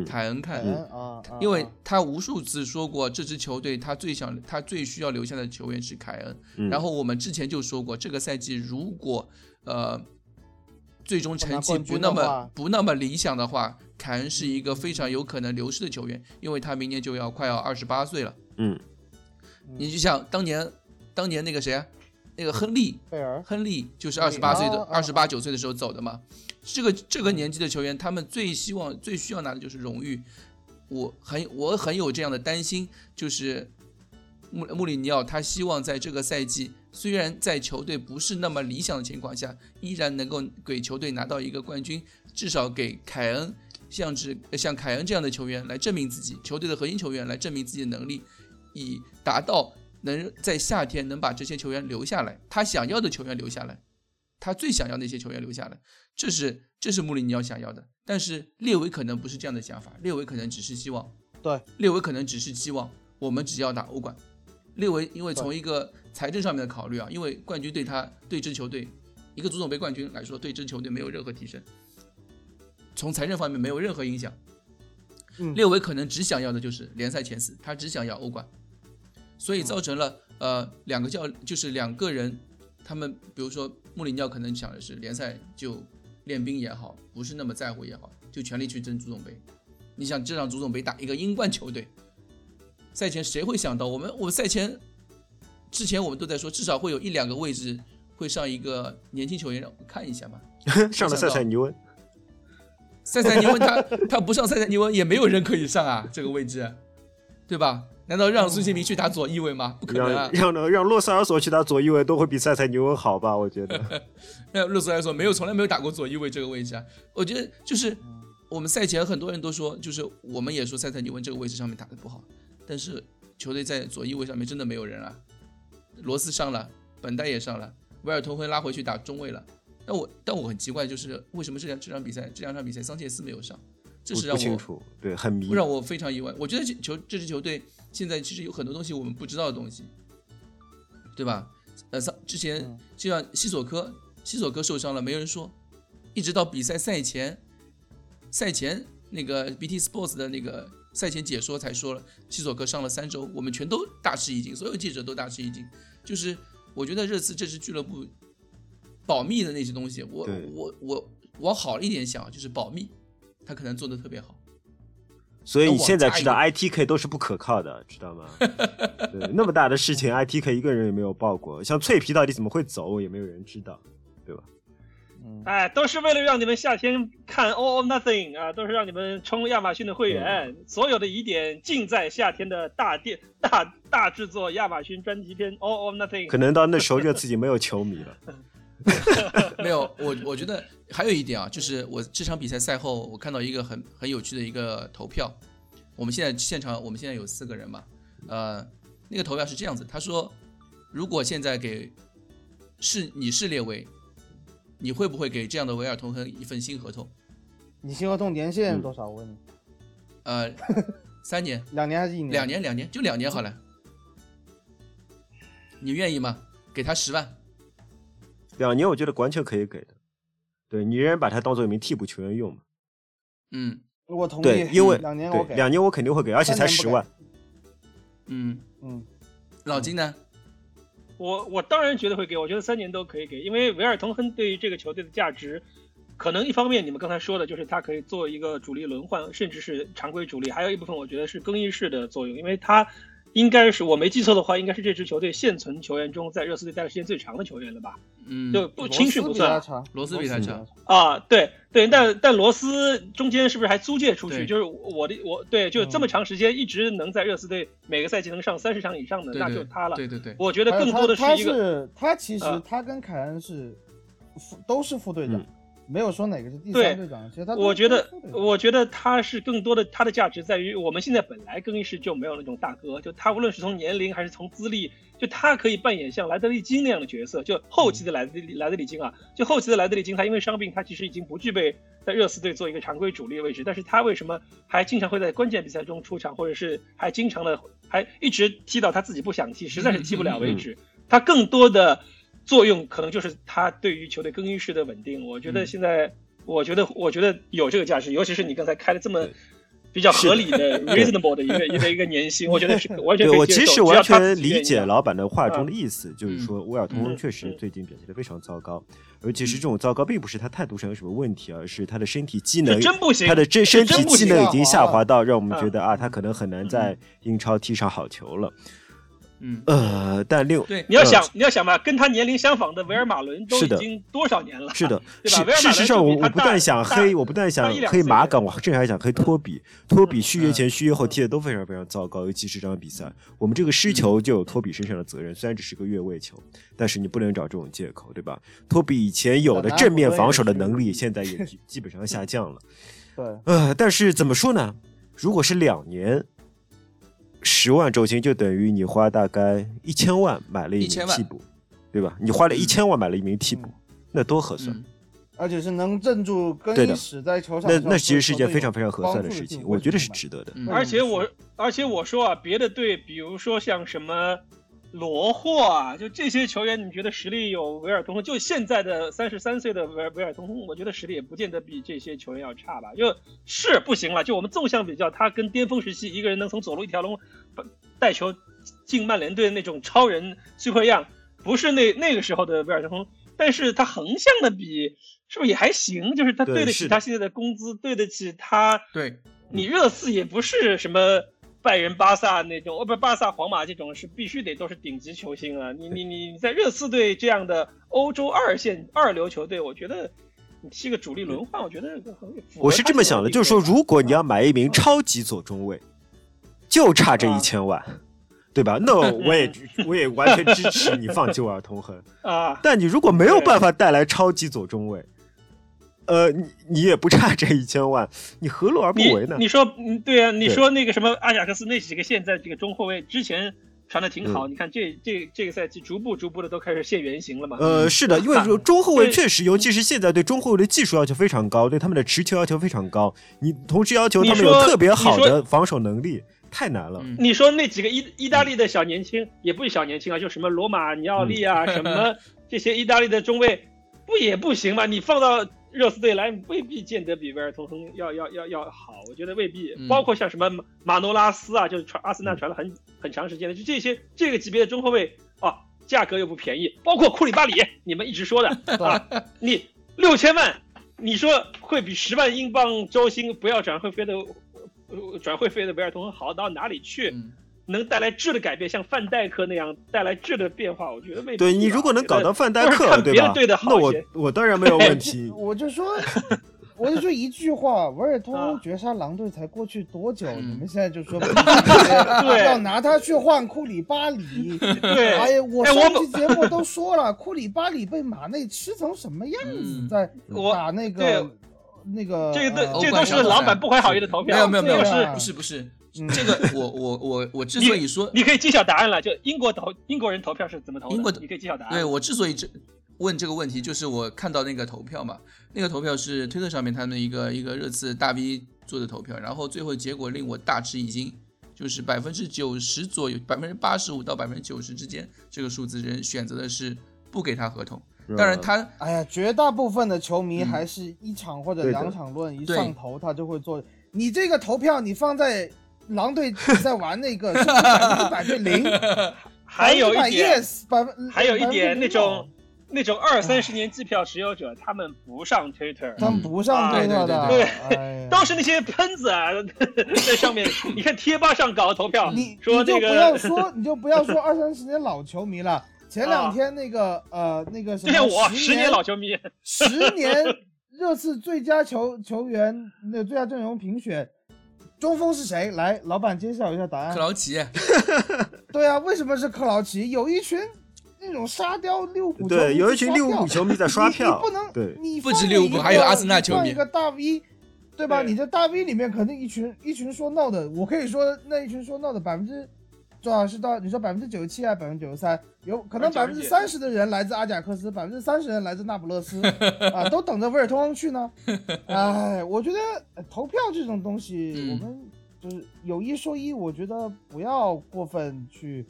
凯恩看。因为啊他无数次说过，这支球队他最想、他最需要留下的球员是凯恩。嗯然后我们之前就说过，这个赛季如果呃最终成绩不那么不那么理想的话，凯恩是一个非常有可能流失的球员，因为他明年就要快要二十八岁了。嗯，你就像当年当年那个谁啊，那个亨利，贝尔。亨利就是二十八岁的二十八九岁的时候走的嘛。这个这个年纪的球员，他们最希望最需要拿的就是荣誉。我很我很有这样的担心，就是穆穆里尼奥他希望在这个赛季，虽然在球队不是那么理想的情况下，依然能够给球队拿到一个冠军，至少给凯恩像是像凯恩这样的球员来证明自己，球队的核心球员来证明自己的能力，以达到能在夏天能把这些球员留下来，他想要的球员留下来，他最想要那些球员留下来，这是这是穆里尼奥想要的。但是列维可能不是这样的想法，列维可能只是希望，对，列维可能只是希望我们只要打欧冠。列维因为从一个财政上面的考虑啊，因为冠军对他对支球队一个足总杯冠军来说，对支球队没有任何提升，从财政方面没有任何影响。嗯列维可能只想要的就是联赛前四，他只想要欧冠，所以造成了呃两个教就是两个人，他们比如说穆里尼奥可能想的是联赛就练兵也好，不是那么在乎也好，就全力去争足总杯。你想这场足总杯打一个英冠球队，赛前谁会想到我们我们赛前之前我们都在说，至少会有一两个位置会上一个年轻球员让我们看一下嘛。上了塞塞尼温，塞塞尼温他 他不上塞塞尼温也没有人可以上啊，这个位置，对吧？难道让孙兴民去打左翼位吗？不可能啊让！让让洛塞尔索去打左翼位都会比塞塞尼温好吧？我觉得。那洛斯来说没有从来没有打过左翼位这个位置啊。我觉得就是我们赛前很多人都说，就是我们也说塞塞尼温这个位置上面打的不好，但是球队在左翼位上面真的没有人啊。罗斯上了，本代也上了，维尔通亨拉回去打中卫了，但我但我很奇怪，就是为什么这两这场比赛这两场比赛桑切斯没有上，这是让我不清楚，对，很迷。让我非常意外。我觉得这球这支球队现在其实有很多东西我们不知道的东西，对吧？呃，桑之前嗯就像西索科，西索科受伤了，没人说，一直到比赛赛前，赛前那个 BT Sports 的那个赛前解说才说了，西索科上了三周，我们全都大吃一惊，所有记者都大吃一惊。就是我觉得热刺这支俱乐部保密的那些东西，我我我往好一点想，就是保密，他可能做的特别好。所以你现在知道 ITK 都是不可靠的，知道吗？对，那么大的事情，ITK 一个人也没有报过。像脆皮到底怎么会走，也没有人知道，对吧？嗯，哎，都是为了让你们夏天看 All or Nothing 啊，都是让你们充亚马逊的会员。所有的疑点尽在夏天的大电大大制作亚马逊专辑片 All or Nothing。可能到那时候热刺已经没有球迷了。没有，我我觉得还有一点啊，就是我这场比赛赛后，我看到一个很很有趣的一个投票。我们现在现场，我们现在有四个人嘛，呃，那个投票是这样子，他说，如果现在给是你是列维，你会不会给这样的维尔通亨一份新合同？你新合同年限嗯多少？我问你，呃，三年、两年还是一年？两。年、两年，就两年好了。你愿意吗？给他十万，两年我觉得完全可以给的。对你仍然把他当做一名替补球员用嘛？嗯我同意。对，因为 两年我给。两年我肯定会给，而且才十万。嗯，嗯，老金呢？我我当然觉得会给，我觉得三年都可以给，因为维尔通亨对于这个球队的价值，可能一方面你们刚才说的就是他可以做一个主力轮换，甚至是常规主力，还有一部分我觉得是更衣室的作用，因为他应该是我没记错的话，应该是这支球队现存球员中在热刺队待的时间最长的球员了吧？嗯，就不罗青训不算，罗斯比他长啊，对对，但但罗斯中间是不是还租借出去？就是我的我对，就这么长时间一直能在热刺队每个赛季能上三十场以上的，那就他了。对对对，我觉得更多的他他一个他其实呃他跟凯恩是副都是副队长嗯，没有说哪个是第三队长。其实他我觉得我觉得他是更多的，他的价值在于我们现在本来更衣室就没有那种大哥，就他无论是从年龄还是从资历，就他可以扮演像莱德利金那样的角色，就后期的莱德利莱德利金啊，就后期的莱德利金，他因为伤病，他其实已经不具备在热刺队做一个常规主力位置，但是他为什么还经常会在关键比赛中出场，或者是还经常的还一直踢到他自己不想踢，实在是踢不了为止，他更多的作用可能就是他对于球队更衣室的稳定，我觉得嗯。现在。我觉得，我觉得有这个价值，尤其是你刚才开的这么比较合理的、reasonable 的。一个一个一个年薪，我觉得是完全对我可以接受。其实完全理解老板的话中的意思，就是嗯。说威尔通确实嗯。最近表现的非常糟糕，而且是这种糟糕并不是他态度上有什么问题，而是他的身体机能是真不行他的这身体机能已经下啊滑到让我们觉嗯。得啊，他可能很难在英超踢上好球了。嗯，呃，但另对你要想呃，你要想吧，跟他年龄相仿的维尔马伦都是的已经多少年了？是的，对吧事实上，我我不但想黑，我不但想黑马岗，我甚至还想黑托比。托比续约嗯前、续约后踢的都非常非常糟糕，尤其是这场比赛，我们这个失球就有托比身上的责任。虽然只是个越位球，但是你不能找这种借口，对吧？托比以前有的正面防守的能力，现在也基基本上下降了。对，呃，但是怎么说呢？如果是两年，十万周薪就等于你花大概一千万买了一名替补，对吧？你花了一嗯千万买了一名替补，那多合算。嗯，而且是能镇住更对的衣室在球场那那其实是一件非常非常合算的事情，我觉得是值得的。嗯而且我，而且我说啊，别的队，比如说像什么罗霍啊，就这些球员，你觉得实力有维尔通亨？就现在的三十三岁的维尔维尔通亨，我觉得实力也不见得比这些球员要差吧。就是不行了，就我们纵向比较，他跟巅峰时期一个人能从左路一条龙带球进曼联队的那种超人 super 样，不是那那个时候的维尔通亨，但是他横向的比是不是也还行？就是他对对得起他现在的工资，对得起他对，你热刺也不是什么拜仁、巴萨那种，哦不，巴萨、皇马这种是必须得都是顶级球星啊。你你你你在热刺队这样的欧洲二线二流球队，我觉得你踢个主力轮换，我觉得我是这么想的，就是说，如果你要买一名超级左中卫，就差这一千万，对吧？那 我也我也完全支持你放旧尔通亨。啊，但你如果没有办法带来超级左中卫，呃，你你也不差这一千万，你何乐而不为呢？你说，嗯，对啊，你说那个什么阿贾克斯那几个现在这个中后卫之前传的挺好。你看这这这个赛季逐步逐步的都开始现原形了嘛？呃，是的，因为中后卫确实，尤其是现在对中后卫的技术要求非常高，对他们的持球要求非常高。你同时要求他们有特别好的防守能力，太难了。你说那几个意意大利的小年轻，也不是小年轻啊，就什么罗马尼奥利啊，什么 这些意大利的中卫，不也不行吗？你放到。热刺队来未必见得比维尔通亨要要要要好，我觉得未必。包括像什么马诺拉斯啊，就是传阿森纳传了很很长时间的，就这些这个级别的中后卫啊，价格又不便宜。包括库里巴里，你们一直说的 啊，你六千万，你说会比十万英镑周薪不要转会费的转会费的维尔通亨好到哪里去？能带来质的改变，像范戴克那样带来质的变化，我觉得未必。对你如果能搞到范戴克，对吧？那我 我当然没有问题。我就说，我就说一句话，维尔通绝杀狼队才过去多久？你们现在就说 要拿他去换库里巴里？对，哎呀，我上期节目都说了，库里巴里被马内吃成什么样子，在打那个那个这个都这都是老板不怀好意的投票，没有没有没有，不是不是。这个我我我我之所以说，你可以揭晓答案了。就英国投英国人投票是怎么投的？英国你可以揭晓答案。对我之所以这问这个问题，就是我看到那个投票嘛，那个投票是推特上面他们一个一个热刺大 V 做的投票，然后最后结果令我大吃一惊，就是百分之九十左右，百分之八十五到百分之九十之间这个数字人选择的是不给他合同。当然他，哎呀，绝大部分的球迷还是一场或者两场论一上头他就会做。你这个投票你放在。狼队在玩那个 是百分之百对零，还有一点，百分还有一点那种那种二三十年季票持有者，他们不上 Twitter，他们不上 Twitter 的，对，都是那些喷子啊，在上面。你看贴吧上搞投票，你说这个，不要说，你就不要说二三十年老球迷了。前两天那个呃那个什么，我十年老球迷，十年热刺最佳球球员那最佳阵容评选。中锋是谁？来，老板揭晓一下答案。克劳奇。对啊，为什么是克劳奇？有一群那种沙雕六五对，有一群六五球迷在刷票。你不能，对，你不止利物浦，还有阿森纳球迷。一个大 V，对吧？你这大 V 里面肯定一群一群说 no 的，我可以说那一群说 no 的百分之。多少是到你说百分之九十七还是百分之九十三？有可能百分之三十的人来自阿贾克斯，百分之三十人来自那不勒斯啊，都等着威尔通亨去呢。哎，我觉得投票这种东西，我们就是有一说一，我觉得不要过分去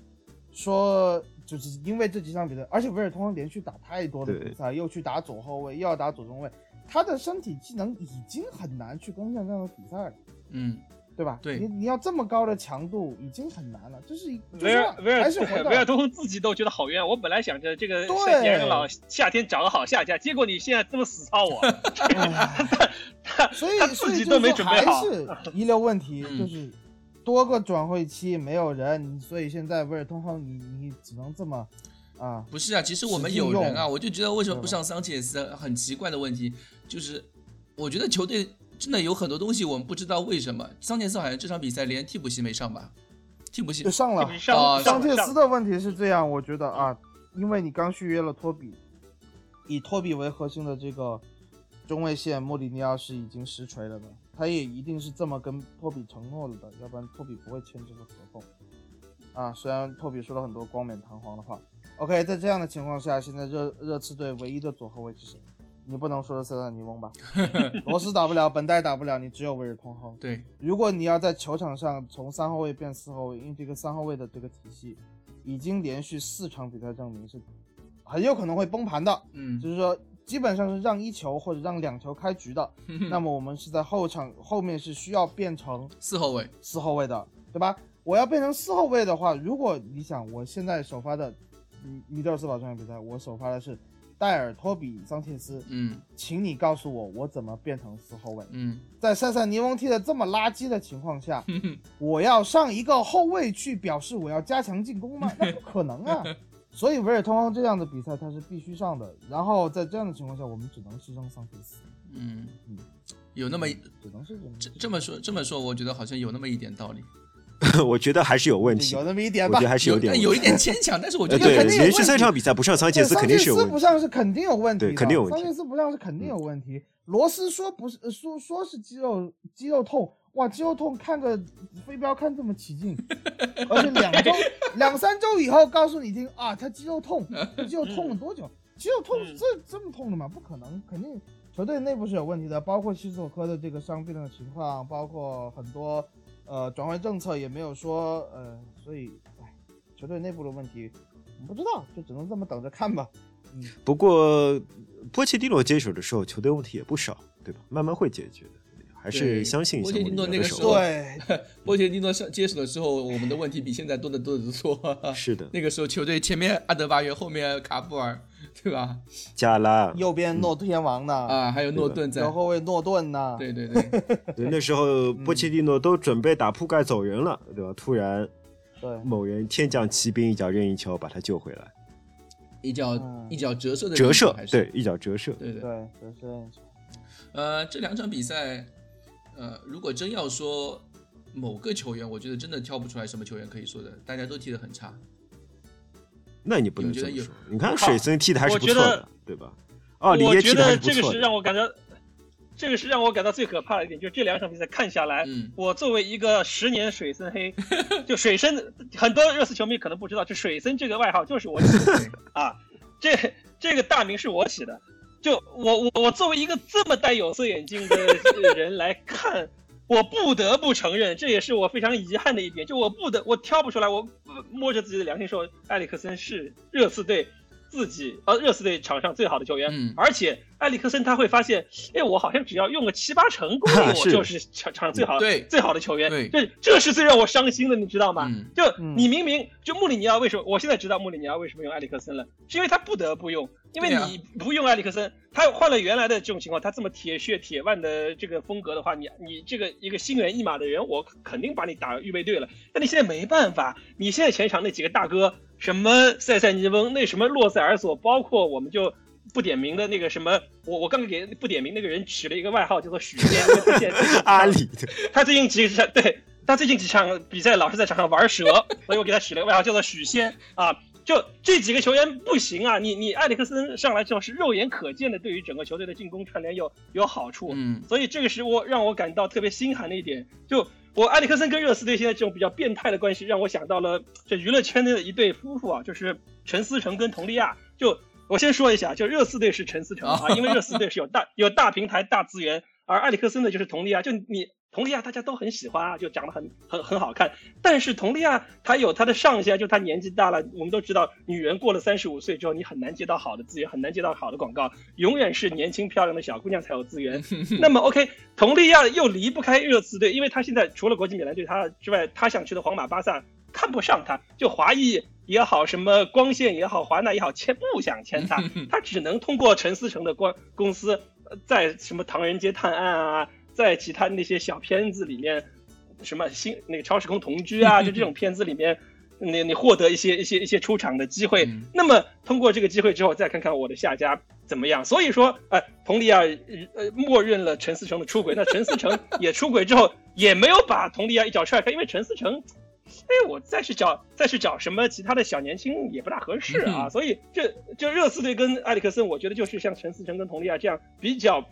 说，就是因为这几场比赛，而且威尔通亨连续打太多的比赛，又去打左后卫，又要打左中卫，他的身体机能已经很难去跟上这样的比赛了。嗯。对吧？对，你你要这么高的强度已经很难了，这是维尔维尔维尔通亨自己都觉得好冤。我本来想着这个年老夏天找个好下家，结果你现在这么死操我，所以他自己都没准备好。还是遗留问题，就是多个转会期没有人，所以现在维尔通亨你你只能这么啊？不是啊，其实我们有人啊，我就觉得为什么不上桑切斯？很奇怪的问题就是，我觉得球队。真的有很多东西我们不知道为什么桑切斯好像这场比赛连替补席没上吧？替补席上了。桑切斯的问题是这样，我觉得啊，因为你刚续约了托比，以托比为核心的这个中卫线，莫里尼奥是已经实锤了的，他也一定是这么跟托比承诺了的，要不然托比不会签这个合同。啊，虽然托比说了很多冠冕堂皇的话。OK，在这样的情况下，现在热热刺队唯一的左后卫是谁？你不能说是塞萨尼翁吧？罗斯打不了，本代打不了，你只有维尔通亨。对，如果你要在球场上从三后卫变四后卫，因为这个三后卫的这个体系已经连续四场比赛证明是很有可能会崩盘的。嗯，就是说基本上是让一球或者让两球开局的。那么我们是在后场后面是需要变成四后卫，四后卫的，对吧？我要变成四后卫的话，如果你想我现在首发的米米德尔斯堡这场比赛，我首发的是。戴尔、托比、桑切斯，嗯，请你告诉我，我怎么变成四后卫？嗯，在塞塞尼翁踢的这么垃圾的情况下，我要上一个后卫去表示我要加强进攻吗？那不可能啊！所以维尔通亨这样的比赛他是必须上的。然后在这样的情况下，我们只能牺牲桑切斯。嗯嗯，有那么只能是这这么说这么说，我觉得好像有那么一点道理。我觉得还是有问题，有那么一点吧，我觉得还是有点，有一点牵强，但是我觉得对，连续三场比赛不上桑切斯肯定是有问题，不上是肯定有问题，对，肯定有问题。桑切斯不上是肯定有问题。罗斯说不是，说说是肌肉肌肉痛，哇，肌肉痛看个飞镖看这么起劲，而且两 周两三周以后告诉你听啊，他肌肉痛，肌肉痛了多久？肌肉痛是这这么痛的吗？不可能，肯定球队内部是有问题的，包括西索科的这个伤病的情况，包括很多呃转会政策也没有说呃，所以哎，球队内部的问题我们不知道，就只能这么等着看吧。嗯，不过波切蒂诺接手的时候，球队问题也不少，对吧？慢慢会解决的。还是相信波切蒂诺那个时候，对，波切蒂诺上接手的时候，我们的问题比现在多得多得多。是的，那个时候球队前面阿德巴约，后面卡布尔，对吧？加拉，右边诺天王呢？啊，还有诺顿在，然后卫诺顿呢？对对对，对，那时候波切蒂诺都准备打铺盖走人了，对吧？突然，对，某人天降奇兵，一脚任意球把他救回来，一脚一脚折射的折射，对，一脚折射，对对对，折射。呃，这两场比赛。呃，如果真要说某个球员，我觉得真的挑不出来什么球员可以说的，大家都踢得很差。那你不能这么说。你看水森踢的还是不错的，对吧？哦，李我觉得这个是让我感到，这个是让我感到最可怕的一点，就是这两场比赛看下来，我作为一个十年水森黑，就水森，很多热刺球迷可能不知道，就水森这个外号就是我起的啊，这这个大名是我起的。就我我我作为一个这么戴有色眼镜的人来看，我不得不承认，这也是我非常遗憾的一点。就我不得我挑不出来，我摸着自己的良心说，埃里克森是热刺队。自己呃，热刺队场上最好的球员，嗯，而且埃里克森他会发现，哎，我好像只要用个七八成功 力，我就是场场上最好对。最好的球员，对，这这是最让我伤心的，你知道吗？嗯，就你明明就穆里尼奥为什么，我现在知道穆里尼奥为什么用埃里克森了，是因为他不得不用，因为你不用埃里克森，他换了原来的这种情况，他这么铁血铁腕的这个风格的话，你你这个一个心猿意马的人，我肯定把你打预备队了，但你现在没办法，你现在前场那几个大哥。什么塞塞尼翁，那什么洛塞尔索，包括我们就不点名的那个什么，我我刚刚给不点名那个人取了一个外号叫做许仙，阿里，他最近几场对他最近几场比赛老是在场上玩蛇，所以我给他取了个外号叫做许仙啊。就这几个球员不行啊，你你埃里克森上来之后是肉眼可见的，对于整个球队的进攻串联有有好处，嗯，所以这个是我让我感到特别心寒的一点，就。我埃里克森跟热刺队现在这种比较变态的关系，让我想到了这娱乐圈内的一对夫妇啊，就是陈思诚跟佟丽娅。就我先说一下，就热刺队是陈思诚啊，因为热刺队是有大有大平台、大资源，而埃里克森呢就是佟丽娅。就你。佟丽娅大家都很喜欢啊，就长得很很很好看。但是佟丽娅她有她的上限，就她年纪大了。我们都知道，女人过了三十五岁之后，你很难接到好的资源，很难接到好的广告，永远是年轻漂亮的小姑娘才有资源。那么 OK，佟丽娅又离不开热刺队，因为她现在除了国际米兰队她之外，她想去的皇马、巴萨看不上她，就华裔也好，什么光线也好，华纳也好，签不想签她，她只能通过陈思诚的公公司，在什么唐人街探案啊。在其他那些小片子里面，什么新那个超时空同居啊，就这种片子里面，你你获得一些一些一些出场的机会。那么通过这个机会之后，再看看我的下家怎么样。所以说，哎，佟丽娅呃默认了陈思诚的出轨，那陈思诚 也出轨之后，也没有把佟丽娅一脚踹开，因为陈思诚，哎，我再去找再去找什么其他的小年轻也不大合适啊。所以这就热刺队跟埃里克森，我觉得就是像陈思诚跟佟丽娅这样比较。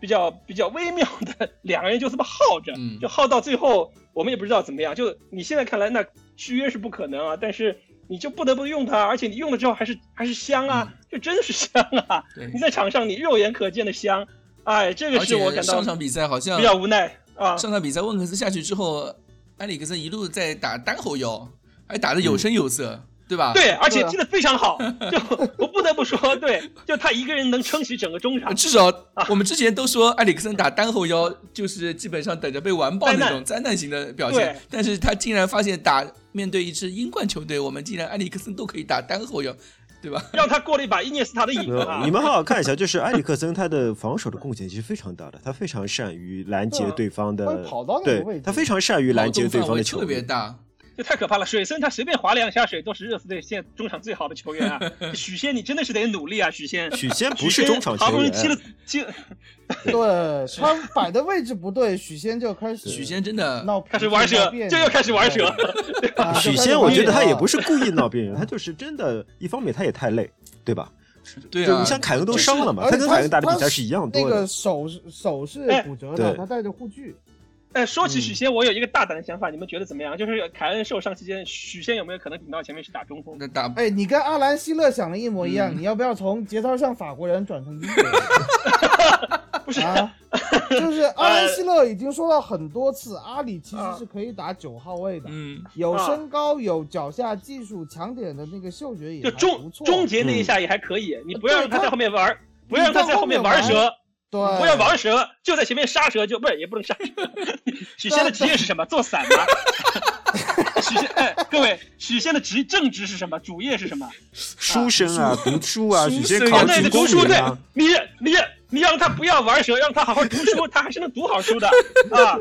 比较 比较微妙的两个人就这么耗着，就耗到最后，我们也不知道怎么样。就你现在看来，那续约是不可能啊，但是你就不得不用它，而且你用了之后还是还是香啊，就真的是香啊！你在场上你肉眼可见的香，哎，这个是我感到上场比赛好像比较无奈啊。上场比赛温克斯下去之后，埃里克森一路在打单后腰，还打得有声有色。对吧？对，而且踢得非常好，就我不得不说，对，就他一个人能撑起整个中场。至少我们之前都说埃里克森打单后腰就是基本上等着被完爆那种灾难型的表现，但是他竟然发现打面对一支英冠球队，我们竟然埃里克森都可以打单后腰，对吧？让他过了一把伊涅斯塔的瘾。你们好好看一下，就是埃里克森他的防守的贡献其实非常大的，他非常善于拦截对方的，对，他非常善于拦截对方的球，特别大。太可怕了！水森他随便划两下水都是热刺队现在中场最好的球员啊！许仙，你真的是得努力啊！许仙，许仙不是中场球员，好不容易踢了踢，对他摆的位置不对，许仙就开始，许仙真的闹，开始玩蛇，就要开始玩蛇。许仙，我觉得他也不是故意闹边缘，他就是真的，一方面他也太累，对吧？对啊，你像凯恩都伤了嘛，他跟凯恩打的比赛是一样多的。那个手手是骨折的，他带着护具。哎，说起嗯许仙，我有一个大胆的想法，你们觉得怎么样？就是凯恩受伤期间，许仙有没有可能顶到前面去打中锋？那打哎，你跟阿兰希勒想的一模一样，嗯你要不要从节操像法国人转成英国人？不是，啊，就是阿兰希勒已经说了很多次，阿里其实是可以打九号位的，嗯，有啊身高，有脚下技术，强点的那个嗅觉也就还不错。终终结那一下也还可以，你不要让他在后面玩，不要让他在后面玩蛇，对，不要玩蛇，就在前面杀蛇就不是也不能杀蛇。许仙的职业是什么？做伞吗？许仙，哎，各位，许仙的职正职是什么？主业是什么？书生啊，读书啊，许仙考进公读书对你你你让他不要玩蛇，让他好好读书，他还是能读好书的 啊。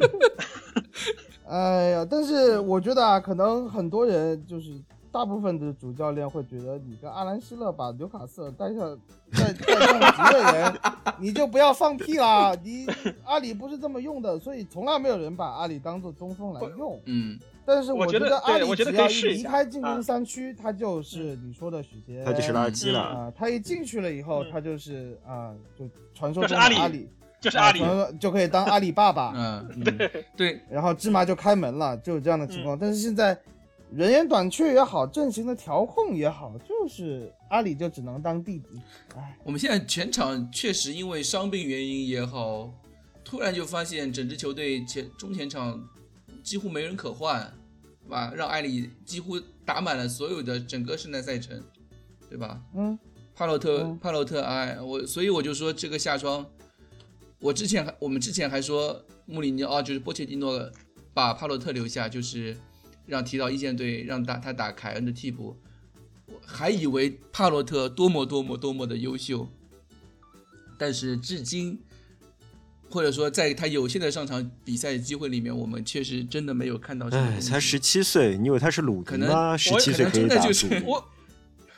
哎呀，但是我觉得啊，可能很多人就是大部分的主教练会觉得，你跟阿兰希勒把纽卡斯尔带上 带带上几个人，你就不要放屁啦！你 阿里不是这么用的，所以从来没有人把阿里当做中锋来用。嗯，但是我觉得阿里对我觉得只要一可以试一下离开进啊攻三区，他就是你说的许仙，他就是垃圾了。啊，他一进去了以后，嗯他就是啊，就传说中的阿里，就是阿里啊，就可以当阿里爸爸。嗯，嗯对，然后芝麻就开门了，就有这样的情嗯况。但是现在人员短缺也好，阵型的调控也好，就是阿里就只能当弟弟。哎，我们现在全场确实因为伤病原因也好，突然就发现整支球队前中前场几乎没人可换，对吧？让埃里几乎打满了所有的整个圣诞赛程，对吧？嗯，帕洛特，嗯帕洛特，哎，我所以我就说这个夏窗，我之前还我们之前还说穆里尼奥就是波切蒂诺把帕洛特留下，就是让提到一线队让打他打凯恩的替补，我还以为帕洛特多么多么多么的优秀，但是至今。或者说，在他有限的上场比赛机会里面，我们确实真的没有看到什么哎。才十七岁，你以为他是鲁可能迪吗？十七岁可以打主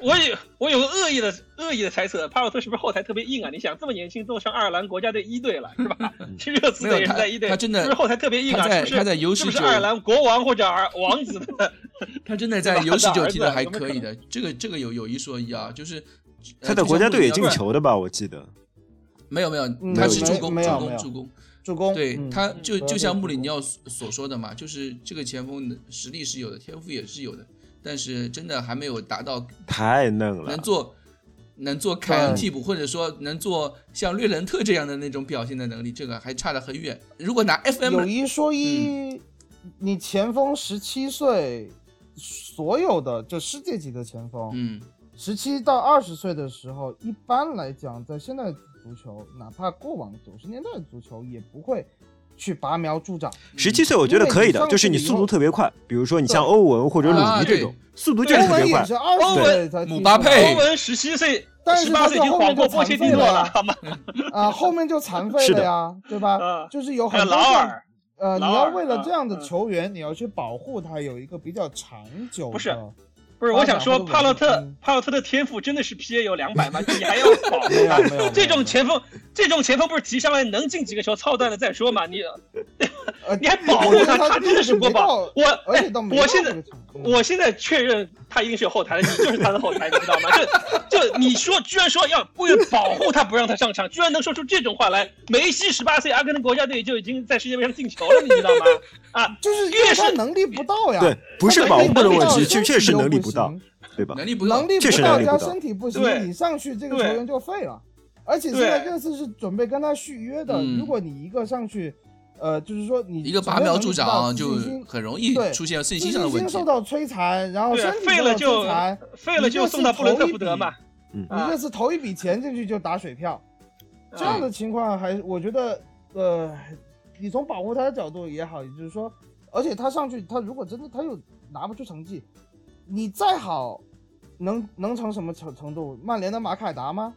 我有我有个恶意的恶意的猜测，帕洛特是不是后台特别硬啊？你想这么年轻都上爱尔兰国家队一队了，是吧？去热刺队也是在一队，他真的是不是后台特别硬啊？他在是不是他在有是不是爱尔兰国王或者儿王子的？他真的在对吧有十九他的儿子踢的还可可以的，这个这个有有一说一啊，就是 呃他在国家队也进，球的吧？我记得。没有没有，嗯他是助攻助攻助攻，助攻，对，嗯他就嗯就像穆里尼奥所所说的嘛，就是这个前锋的实力是有的，天赋也是有的，但是真的还没有达到太嫩了。能，做能做凯恩替补，或者说能做像略伦特这样的那种表现的能力，这个还差得很远。如果拿 FM 有一说一，你前锋十七岁，所有的就世界级的前锋，嗯。十七到二十岁的时候，一般来讲，在现在足球，哪怕过往九十年代的足球，也不会去拔苗助长。十七岁我觉得可以的，就是你速度特别快，比如说你像欧文或者鲁尼这种，速度就是特别快欧文也是。二欧文十岁才姆巴佩欧文十七岁、但是十八岁已经晃过波切蒂诺了，好吗？啊，后面就残废了呀，对吧？啊就是有很多呃，你要为了这样的啊球员，你要去保护他，有一个比较长久的。不是不是，我想说，帕洛特嗯帕洛特的天赋真的是 PA 有两百吗？你还要保护他？这种前锋，这种前锋不是提上来能进几个球，操蛋了再说嘛？你呃，你还保护他，他他真的是国宝。我我现在我现在确认他一定是有后台的，你就是他的后台，你知道吗？就就你说，居然说要为了保护他不让他上场，居然能说出这种话来。梅西十八岁，阿根廷国家队就已经在世界杯上进球了，你知道吗？啊，就是因为越是他能力不到呀，对，不是他保护的问题，确确实能力不到，对吧？能力不到加能力不到身体不行，对你上去这个球员就废了。而且现在热刺是准备跟他续约的，嗯如果你一个上去，呃，就是说你一个拔苗助长，就很容易出现信心上的问题心受。到摧残，然后对身，体废了就残，废了就送到布伦特福德嘛。嗯你这次投一笔钱进去就打水漂，这样的情况还我觉得，呃，你从保护他的角度也好，也就是说，而且他上去，他如果真的他又拿不出成绩，你再好，能能成什么程程度？曼联的马凯达吗？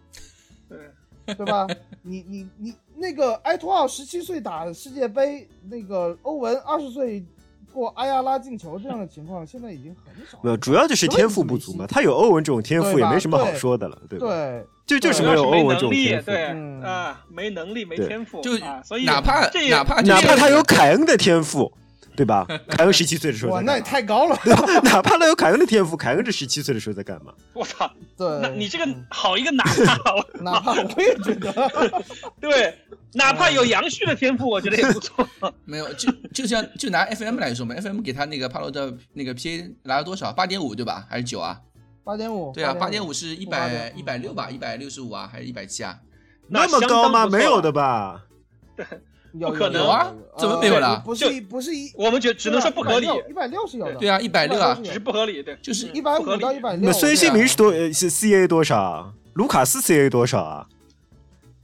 对，对吧？你你你那个埃托奥十七岁打世界杯，那个欧文二十岁过阿亚拉进球这样的情况，现在已经很少了。没有，主要就是天赋不足嘛。他有欧文这种天赋，也没什么好说的了，对吧？对，就就是没有欧文这种，天赋。对嗯啊，没能力没天赋，就啊，所以哪怕哪怕哪怕他有，凯恩的天赋，对吧？凯恩十七岁的时候哇，那也？太高了。哪怕他有凯恩的天赋，凯恩这十七岁的时候在干嘛？我操，对，那你这个嗯好一个哪怕，我 哪怕我也觉得，对，哪怕有杨旭的天赋，我觉得也不错。没有，就就像就拿 FM 来说嘛，FM 给他那个帕洛的那个 PA 拿了多少？八点五对吧？还是九啊？八点五。对啊，八点五五是一百一百六吧？一百六十五啊，还是一百七啊？那么高吗？没有的吧？有不可能啊怎么没有了不是一不是一，我们觉只能说不合理，一百六是有的。对啊，一百六啊，只是不合理，对，就是一百五到一百六。那孙兴民是多呃是 CA 多少？卢卡斯 CA 多少啊？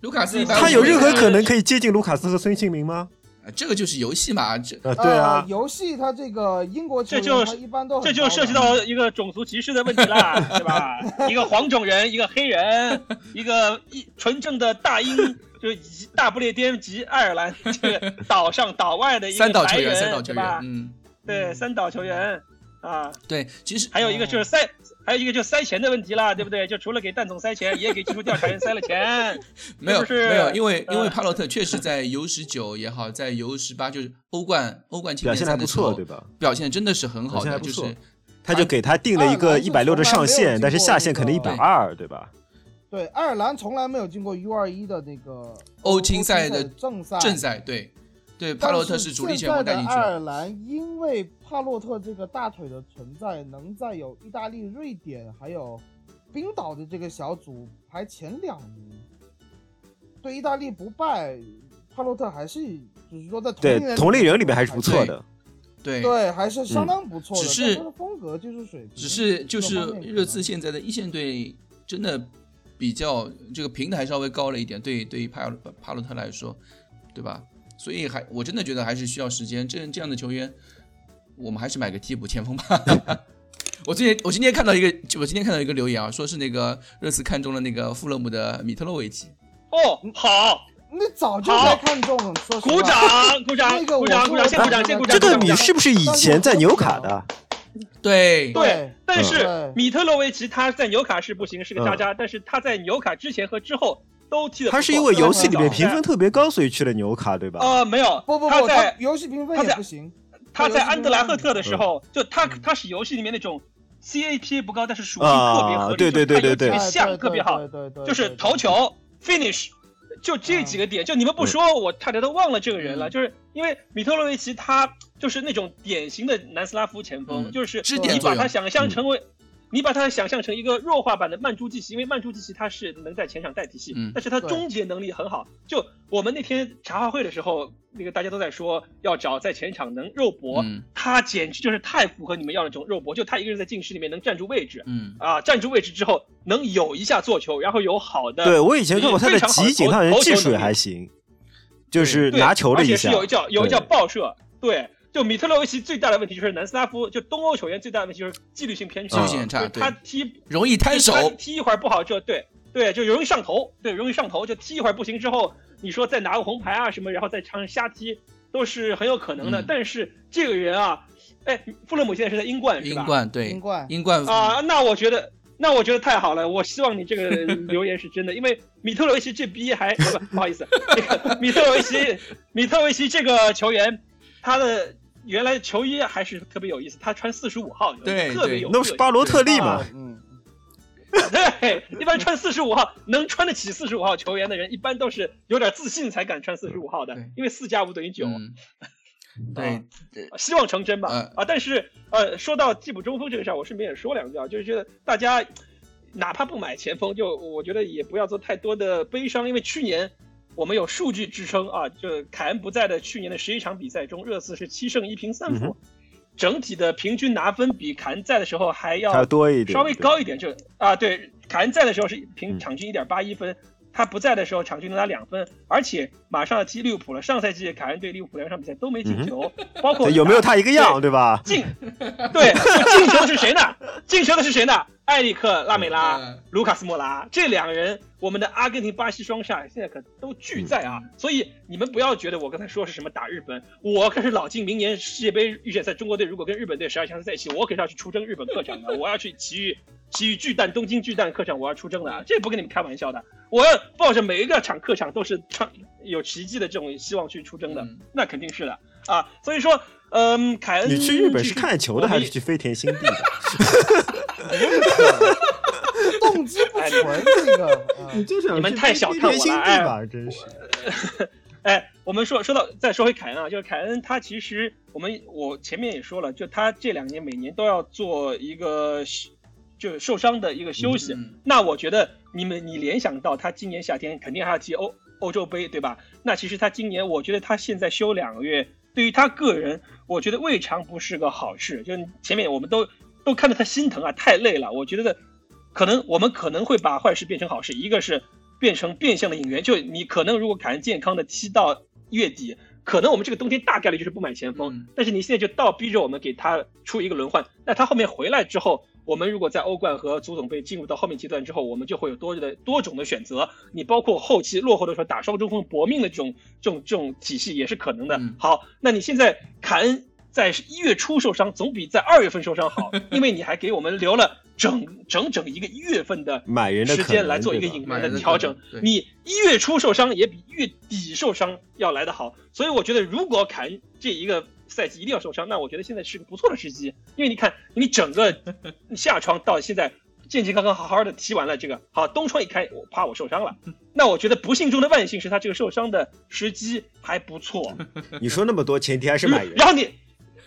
卢卡斯一百，他有任何可能可以接近卢卡斯和孙兴民吗？这个就是游戏嘛，这啊对啊，游戏它这个英国球员，这就一般都这就涉及到一个种族歧视的问题啦，对吧？一个黄种人，一个黑人，一个一纯正的大英，就是以大不列颠及爱尔兰这个岛上岛外的一个三岛球员，三，岛球员，？嗯，对，三岛球员啊，对，其实还有一个就是塞，还有一个就是塞钱的问题啦，对不对？就除了给蛋总塞钱，也给技术调查员塞了钱。没有没有，因为因为呃帕洛特确实在 U 十九也好，在 U 十八就是欧冠欧冠表现还不错，对吧？表现真的是很好的，就是他就给他定了一个一百六的上限，但是下限可能一百二，对吧？对，爱尔兰从来没有进过 U 二一的那个欧青赛的正赛。正赛，对对，帕洛特是主力前锋带进去的爱，尔兰因为帕洛特这个大腿的存在，能在有意大利、瑞典还有冰岛的这个小组排前两名，对意大利不败，帕洛特还是就是说在同龄，人同龄人里面还是不错的。对。对，还是相当不错的。只是风格、技术水平，只是就是热刺现在的一线队真的比较这个平台稍微高了一点，对对于帕帕洛特来说，对吧？所以还我真的觉得还是需要时间。这这样的球员，我们还是买个替补前锋吧。我最近我今天看到一个，我今天看到一个留言啊，说是那个热刺看中了那个富勒姆的米特洛维奇。哦，好，那早就该看中了，说实话鼓掌，鼓掌，那个鼓掌，鼓掌，先鼓掌，先鼓掌。这个鼓掌你是不是以前在纽卡的？对。对，但是米特洛维奇他在纽卡是不行，是个渣渣，但是他在纽卡之前和之后都踢的。他是因为游戏里面评分特别高，所以去了纽卡，对吧？呃没有，不不不，他在他游戏评分也不行。他在安德莱赫特的时候，就他嗯。他是游戏里面那种 CAPA 不高，但是属性特别合理，啊对对对对对。特别像，特别好，对对对对就是头球 finish。就这几个点，就你们不说，我差点都忘了这个人了。嗯。就是因为米特洛维奇，他就是那种典型的南斯拉夫前锋，嗯。就是你把他想象成为，你把它想象成一个弱化版的曼朱基奇，因为曼朱基奇他是能在前场带体系，嗯但是他终结能力很好。就我们那天茶话会的时候，那个大家都在说要找在前场能肉搏，嗯他简直就是太符合你们要的那种肉搏，就他一个人在禁区里面能站住位置。嗯，啊，站住位置之后能有一下做球，然后有好的对我以前看过他的非常好的集锦，投他好像技术也还行，就是拿球的一下而且是。有一叫有一叫对爆射，对。就米特洛维奇最大的问题就是南斯拉夫，就东欧球员最大的问题就是纪律性偏差，纪律性很差他踢容易摊手他踢一会儿不好就对对，就容易上头，对，容易上头，就踢一会儿不行之后，你说再拿个红牌啊什么，然后再场上瞎踢都是很有可能的。嗯但是这个人啊，哎，富勒姆现在是在英冠是吧？英冠对英冠英冠啊，那我觉得，那我觉得太好了。我希望你这个留言是真的，因为米特洛维奇这逼还不不好意思，那个米特洛维奇，米特洛维奇这个球员，他的原来球衣还是特别有意思，他穿四十五号，对对特别有那不是巴罗特利嘛啊？嗯，对，一般穿四十五号能穿得起四十五号球员的人，一般都是有点自信才敢穿四十五号的对，因为四加五等于九。嗯，对，希望成真吧。嗯啊，但是呃，说到替补中锋这个事儿，我顺便也说两句啊，就是觉得大家哪怕不买前锋，就我觉得也不要做太多的悲伤，因为去年我们有数据支撑啊，就凯恩不在的去年的十一场比赛中，热刺是七胜一平三负。嗯整体的平均拿分比凯恩在的时候还要多一点，稍微高一点，就啊，对，凯恩在的时候是平嗯场均一点八一分，他不在的时候场均能拿两分，而且马上要踢利物浦了。上赛季凯恩对利物浦两场比赛都没进球，包括有没有他一个样，对对吧？进，对，进球的是谁呢？进球的是谁呢？埃里克·拉美拉、嗯卢卡斯·莫拉这两人，我们的阿根廷、巴西双煞现在可都俱在啊！所以你们不要觉得我刚才说是什么打日本，我可是老金。明年世界杯预选赛，中国队如果跟日本队十二强赛在一起，我可是要去出征日本客场的，我要去奇遇奇遇巨蛋、东京巨蛋客场，我要出征的啊！这不跟你们开玩笑的，我要抱着每一个场客场都是创有奇迹的这种希望去出征的，嗯那肯定是的啊！所以说，嗯，凯恩，你去日本是看球的还是去飞田新地的？都 动机不纯，这个。你就想你们太小看我了，哎，真是。哎，我们说说到再说回凯恩啊，就是凯恩他其实我们我前面也说了，就他这两年每年都要做一个就受伤的一个休息。那我觉得你们你联想到他今年夏天肯定还要踢欧欧洲杯，对吧？那其实他今年我觉得他现在休两个月，对于他个人，我觉得未尝不是个好事。就前面我们都都看着他心疼啊，太累了。我觉得可能我们可能会把坏事变成好事，一个是。变成变相的引援，就你可能如果凯恩健康的踢到月底，可能我们这个冬天大概率就是不买前锋。但是你现在就倒逼着我们给他出一个轮换，那他后面回来之后，我们如果在欧冠和足总杯进入到后面阶段之后，我们就会有多的多种的选择。你包括后期落后的时候打双中锋搏命的这种这种这种体系也是可能的。好，那你现在凯恩在一月初受伤，总比在二月份受伤好，因为你还给我们留了。整整整一个一月份的买人的时间来做一个引援的调整，你一月初受伤也比月底受伤要来得好，所以我觉得如果凯恩这一个赛季一定要受伤，那我觉得现在是个不错的时机，因为你看你整个 夏窗到现在健健康康好好的踢完了这个，好冬窗一开我怕我受伤了，那我觉得不幸中的万幸是他这个受伤的时机还不错。你说那么多前提还是买人，然后你。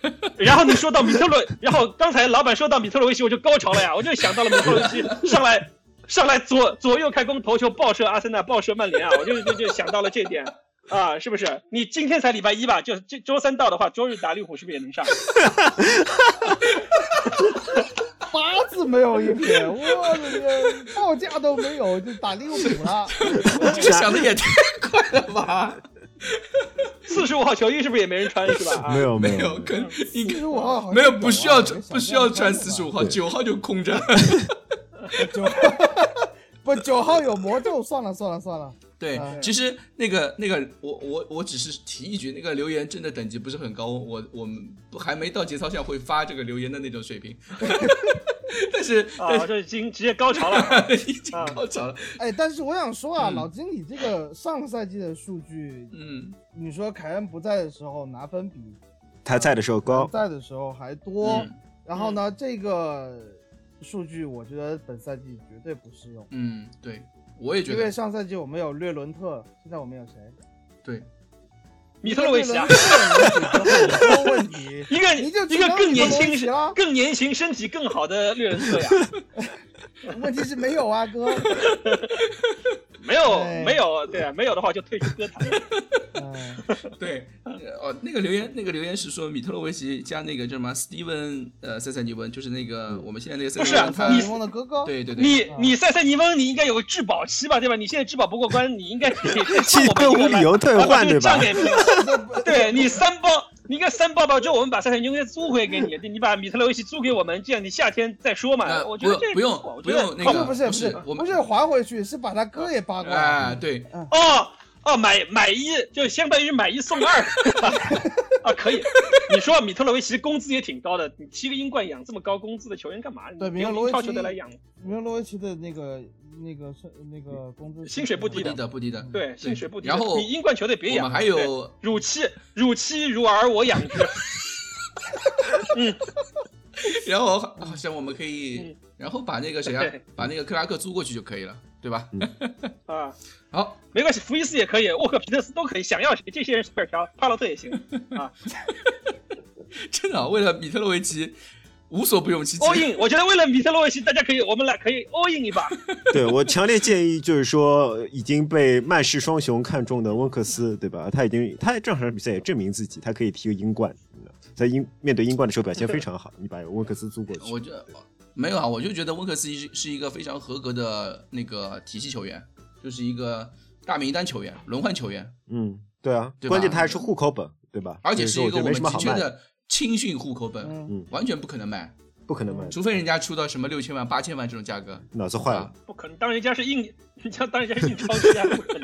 然后你说到米特洛，然后刚才老板说到米特洛维奇，我就高潮了呀，我就想到了米特洛维奇 上来上来左左右开弓头球爆射阿森纳爆射曼联啊，我就就就想到了这点啊，是不是？你今天才礼拜一吧？就这周三到的话，周日打利物浦是不是也能上？八字没有一撇，我的天，报价都没有就打利物浦了，这个想的也太快了吧！四十五号球衣是不是也没人穿是吧？没有没有，跟四十五号没有不需要穿不需要穿四十五号，九号就空着。九不九号有魔咒，算了算了算了。对，其实那个那个，我我我只是提一句，那个留言真的等级不是很高，我我们还没到节操下会发这个留言的那种水平。但是啊，这已经直接高潮了，已经高潮了。哎，但是我想说啊，老金，你这个上赛季的数据，嗯，你说凯恩不在的时候拿分比他在的时候高，在的时候还多，然后呢，这个数据我觉得本赛季绝对不适用。嗯，对，我也觉得，因为上赛季我们有略伦特，现在我们有谁？对。米特洛维奇啊，问题一个一个更年轻、更年轻、身体更好的略人特呀。问题是没有啊，哥。没有没有，对啊，没有的话就退出歌坛。对，哦，那个留言那个留言是说米特洛维奇加那个叫什么 Steven 呃塞塞尼翁，就是那个我们现在那个不是尼翁的哥哥。对对对，你你塞塞尼翁你应该有个质保期吧，对吧？你现在质保 不过关，你应该可以无理由退换对吧？对你三包。你应该三报报之后，我们把塞塞尼翁租回给你，你把米特洛维奇租给我们，这样你夏天再说嘛。我觉得这不用不用那个不是不是不是还回去，是把他哥也扒过来。哎，对，哦哦，买买一就相当于买一送二啊，可以。你说米特洛维奇工资也挺高的，你踢个英冠养这么高工资的球员干嘛？对，米特洛维奇来养。米特洛维奇的那个。那个是那个工资薪水不低的，不低的，对，薪水不低。然后你英冠球队别养，还有乳妻，乳妻如儿我养之。嗯，然后好像我们可以，然后把那个谁啊，把那个克拉克租过去就可以了，对吧？啊，好，没关系，福伊斯也可以，沃克皮特斯都可以，想要谁，这些人随便挑，帕洛特也行啊。真的，为了米特洛维奇。无所不用其极。all in，我觉得为了米特洛维奇，大家可以，我们来可以 all in 一把。对我强烈建议，就是说已经被曼市双雄看中的温克斯，对吧？他已经他这场比赛也证明自己，他可以踢个英冠，在英面对英冠的时候表现非常好。你把温克斯租过去，我觉得没有啊，我就觉得温克斯是是一个非常合格的那个体系球员，就是一个大名单球员、轮换球员。嗯，对啊，关键他还是户口本，对吧？而且是一个我们急缺的。青训户口本，嗯，完全不可能卖，不可能卖，除非人家出到什么六千万、八千万这种价格，脑子坏了，不可能。当人家是印，你像当人家是印钞机啊，不可能。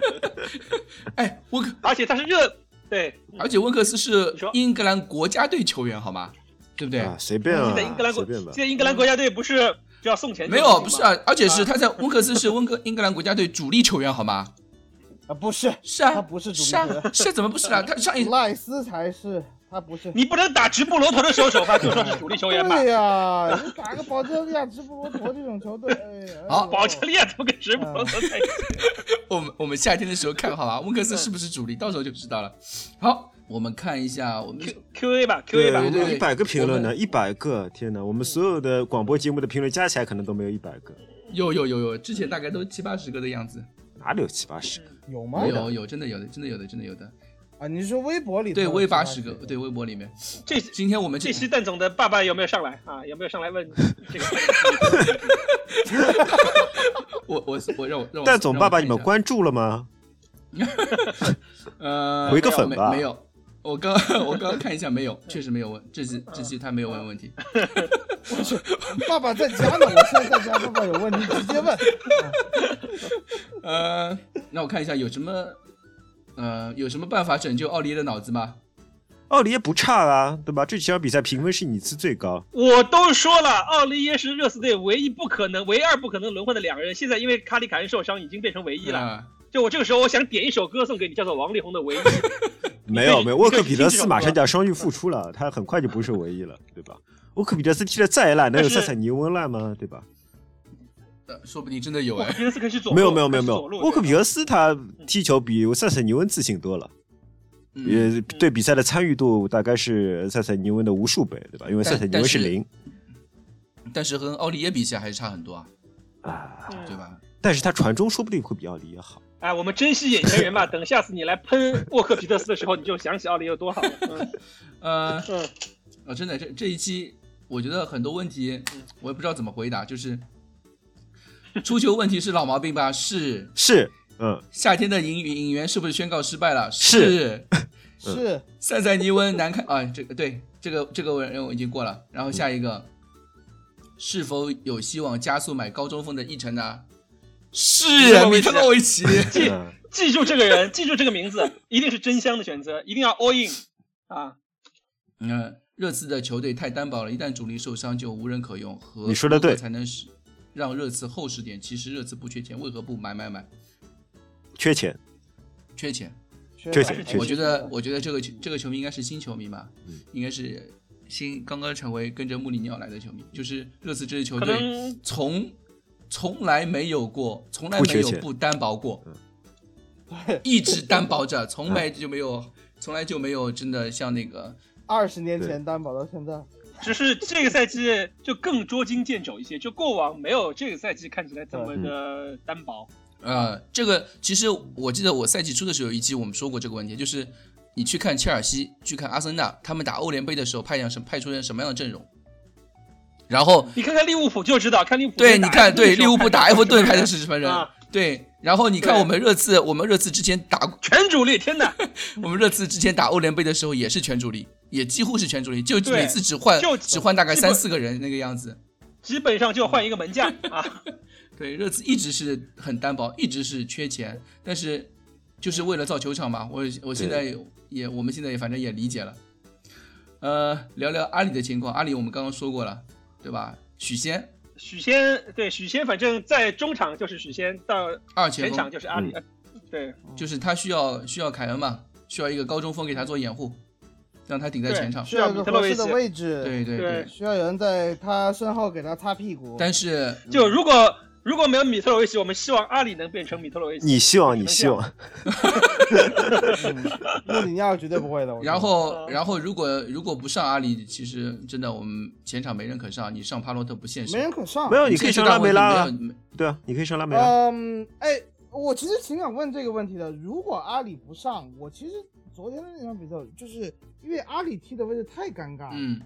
哎，温克，而且他是热，对，而且温克斯是英格兰国家队球员，好吗？对不对？随便啊，现在英格兰国，现在英格兰国家队不是就要送钱？没有，不是啊，而且是他在温克斯是温克 英格兰国家队主力球员，好吗？啊，不是，是啊，他不是主力，是啊，是怎么不是啊？他上一赖斯才是。他不是。你不能打直布罗陀的时候首发就说是主力球员吧？对呀，你打个保加利亚、直布罗陀这种球队，哎 好保加利亚怎么跟直布罗陀在一起？我们我们夏天的时候看好吧，温克斯是不是主力，到时候就知道了。好，我们看一下我们 Q Q A 吧，Q A 吧对对，一百个评论呢，我一百个，天哪！我们所有的广播节目的评论加起来可能都没有一百个，有有有有，之前大概都七八十个的样子。哪里有七八十个？有吗？有有，真的有的，真的有的，真的有的。啊，你说微博里头对，有微八十个，对，微博里面。这今天我们这期蛋总的爸爸有没有上来啊？有没有上来问 这个？我我我让我让我蛋总爸爸，让我看一下你们关注了吗？呃回个粉吧没没有，我刚 我刚刚看一下，没有，确实没有问，这期这期他没有问问题。我去爸爸在家呢，我现在在家，爸爸有问题直接问。呃，那我看一下有什么呃有什么办法拯救奥利耶的脑子吗？奥利耶不差啊，对吧？这几场比赛评分是你次最高，我都说了，奥利耶是热刺队唯一不可能、唯二不可能轮换的两个人。现在因为卡里凯恩受伤，已经变成唯一了。啊就我这个时候，我想点一首歌送给你，叫做王力宏的《唯一》。没有没有，沃克彼得斯马上就要伤愈复出了，他很快就不是唯一了，对吧？沃克彼得斯踢的再烂，能有塞塞尼翁烂吗？对吧？呃说不定真的有哎。沃克皮特斯可以去左，没有没有没有没有沃克彼得斯他踢球比塞塞尼翁自信多了，嗯，也对比赛的参与度大概是塞塞尼翁的无数倍，对吧？因为塞塞尼翁是但是零但是和奥利耶比起来还是差很多啊，啊，嗯对吧？但是他传中说不定会比奥利耶好。哎，我们珍惜眼前人吧。等下次你来喷沃克皮特斯的时候，你就想起奥利有多好了。嗯 呃，嗯，哦，真的，这这一期我觉得很多问题我也不知道怎么回答，就是出球问题是老毛病吧？是。是，嗯，夏天的引引援是不是宣告失败了？是是塞塞 尼翁难看啊，这个对，这个这个任务已经过了。然后下一个，是否有希望加速买高中锋的议程呢？是米特洛维奇，记嗯记住这个人，记住这个名字，一定是真香的选择，一定要 all in 啊！嗯，热刺的球队太单薄了，一旦主力受伤就无人可用。和你说的对才能使让热刺厚实点。其实热刺不缺钱，为何不买买买？缺钱，缺钱。缺钱缺钱我觉得，我觉得这个球这个球迷应该是新球迷吧，嗯应该是新刚刚成为跟着穆里尼奥来的球迷，就是热刺这支球队从从来没有过，从来没不缺钱有不单薄过，一直单薄着，从来 就没有，从来就没有真的像那个二十年前担保到现在，只是这个赛季就更捉襟见肘一些，就过往没有这个赛季看起来这么的单薄。呃，这个其实我记得我赛季初的时候有一期我们说过这个问题，就是你去看切尔西，去看阿森纳，他们打欧联杯的时候派上什派出人什么样的阵容，然后你看看利物浦就知道，看利物浦对，你看，对利物浦打埃弗顿派的是什么人？啊对，然后你看我们热刺，我们热刺之前打全主力，天哪！我们热刺之前打欧联杯的时候也是全主力，也几乎是全主力，就每次只换就只换大概三四个人那个样子。基本上就换一个门将 啊。对，热刺一直是很单薄，一直是缺钱，但是就是为了造球场嘛。我我现在也我们现在也反正也理解了。呃，聊聊阿里的情况，阿里我们刚刚说过了，对吧？许仙许仙对许仙，反正在中场就是许仙，到二前场就是阿里。呃对，就是他需要需要凯恩嘛，需要一个高中锋给他做掩护，让他顶在前场。需要一个合适的位置，对对对需要有人在他身后给他擦屁股。但是就如果如果没有米特罗维奇，我们希望阿里能变成米特罗维奇。你希望，你希望，嗯穆里尼奥绝对不会的。然后嗯然后如果如果不上阿里，其实真的我们前场没人可上，你上帕洛特不现实。没人可上没。有，你可以上拉梅拉啊没，有对啊，你可以上拉梅拉。嗯，哎，我其实挺想问这个问题的。如果阿里不上，我其实昨天的那场比赛，就是因为阿里踢的位置太尴尬了。嗯，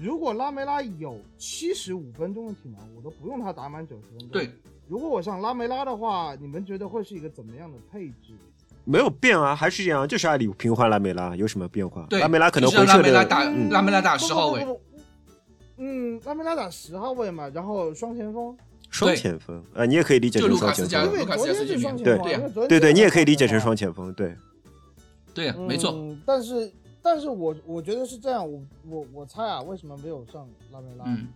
如果拉梅拉有七十五分钟的体能，我都不用他打满九十分钟。对，如果我上拉梅拉的话，你们觉得会是一个怎么样的配置？没有变啊，还是这样，就是阿里平换拉梅拉，有什么变化？对拉梅拉可能就是回撤的，让拉梅拉打嗯拉梅拉打十号位。不不不不嗯，拉梅拉打十号位嘛，然后双前锋，双前锋，呃，你也可以理解成卢卡斯加双前锋因，为昨天是双前锋啊，对对对，你也可以理解成双前锋，对，对呀，没错。嗯，但是但是我我觉得是这样，我我我猜啊，为什么没有上拉梅拉？嗯，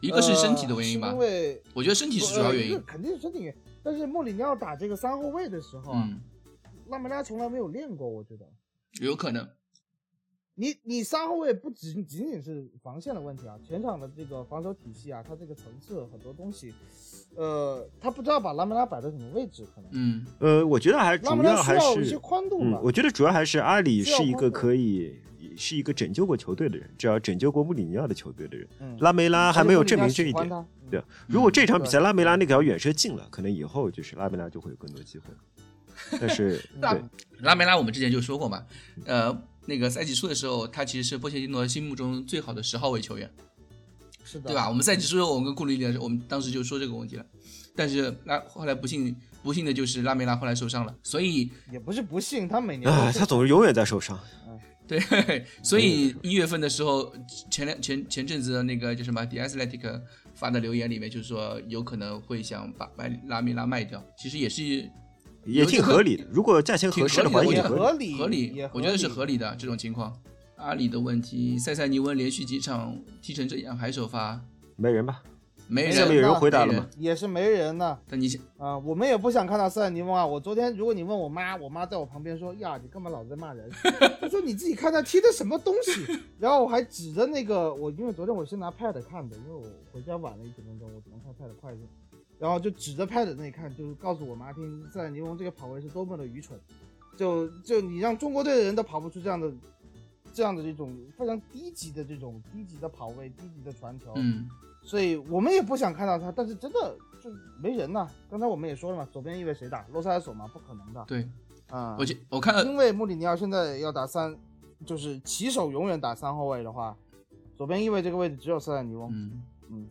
一个是身体的原因吧呃因，为我觉得身体是主要原因呃。肯定是身体原因。但是穆里尼奥打这个三后卫的时候啊，嗯，拉梅拉从来没有练过，我觉得。有可能。你你三后卫不仅仅仅是防线的问题啊，全场的这个防守体系啊，它这个层次很多东西，呃，他不知道把拉梅拉摆在什么位置，可能。嗯，呃，我觉得还主要还是要一些是，宽度吧，。嗯我觉得主要还是阿里是一个可以是一个拯救过球队的人，只要拯救过穆里尼奥的球队的人。嗯拉梅拉还没有证明这一点。点对，如果这场比赛拉梅拉那条远射进了，可能以后就是拉梅拉就会有更多机会。但是那 对，拉梅拉我们之前就说过嘛，呃，那个赛季初的时候，他其实是波切蒂诺心目中最好的十号位球员，是的，对吧？我们赛季初我们跟库里里，我们当时就说这个问题了，但是拉后来不幸不幸的就是拉梅拉后来受伤了，所以也不是不幸，他每年啊，他总是永远在受伤。对，所以一月份的时候，前两前前阵子的那个叫什么 The Athletic 发的留言里面，就是说有可能会想把把拉梅拉卖掉，其实也是也挺合理的。如果价钱合适的话，也合理。合理，我觉得是合理的这种情况。阿里的问题，塞塞尼翁连续几场踢成这样还首发，没人吧？没人下面有人回答了吗？也是没人呢。但你想啊、我们也不想看到塞塞尼翁啊！我昨天，如果你问我妈，我妈在我旁边说：“呀，你干嘛老在骂人？” 她说：“你自己看他踢的什么东西。”然后我还指着那个我，因为昨天我是拿 pad 看的，因为我回家晚了一点钟，我只能看 pad 快一点。然后就指着 pad 那里看，就是告诉我妈听塞尔尼翁这个跑位是多么的愚蠢。就就你让中国队的人都跑不出这样的这样的这种非常低级的这种低级的跑位、低级的传球。嗯，所以我们也不想看到他，但是真的就没人呐、刚才我们也说了嘛，左边翼位谁打？洛塞尔索嘛，不可能的对啊。我记我看了因为穆里尼奥现在要打三，就是起手永远打三后卫的话，左边翼位这个位置只有塞尔尼翁，嗯，嗯，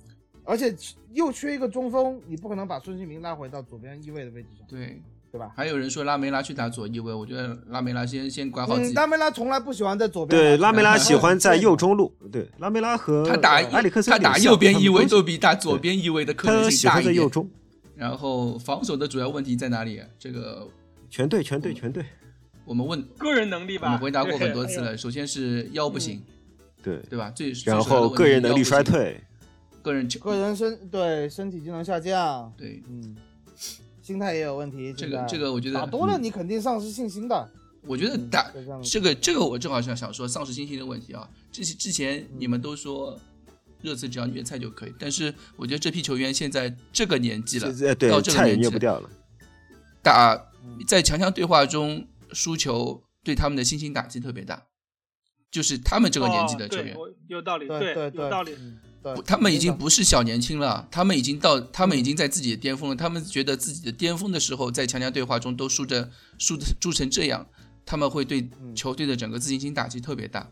而且又缺一个中锋，你不可能把孙兴民拉回到左边翼位的位置上，对，对吧？还有人说拉梅拉去打左翼位，我觉得拉梅拉先先管好自嗯，己，拉梅拉从来不喜欢在左边对，拉梅拉喜欢在 右中路。对，拉梅拉和他打埃里克森他打右边翼位都比打左边翼位的可能性他喜欢大一点。在右中。然后防守的主要问题在哪里？这个全队，全队，全队。我们问个人能力吧，我们回答过很多次。了。首先是腰不行，对，对吧？最然后个人能力衰，退。个人个人身对身体机能下降，对嗯，心态也有问题。这个这个我觉得打多了你肯定丧失信心的。我觉得嗯打就这个这个我正好想想说丧失信心的问题啊。之之前嗯你们都说热刺只要虐菜就可以，但是我觉得这批球员现在这个年纪了，到，这个菜也年纪虐不掉了。打嗯在强强对话中输球，对他们的信心打击特别大。就是他们这个年纪的球员，哦有道理，对对对，有道理。他们已经不是小年轻了，他们已经到，他们已经在自己的巅峰了。他们觉得自己的巅峰的时候，在强强对话中都输着输的输成这样，他们会对嗯球队的整个自信心打击特别大。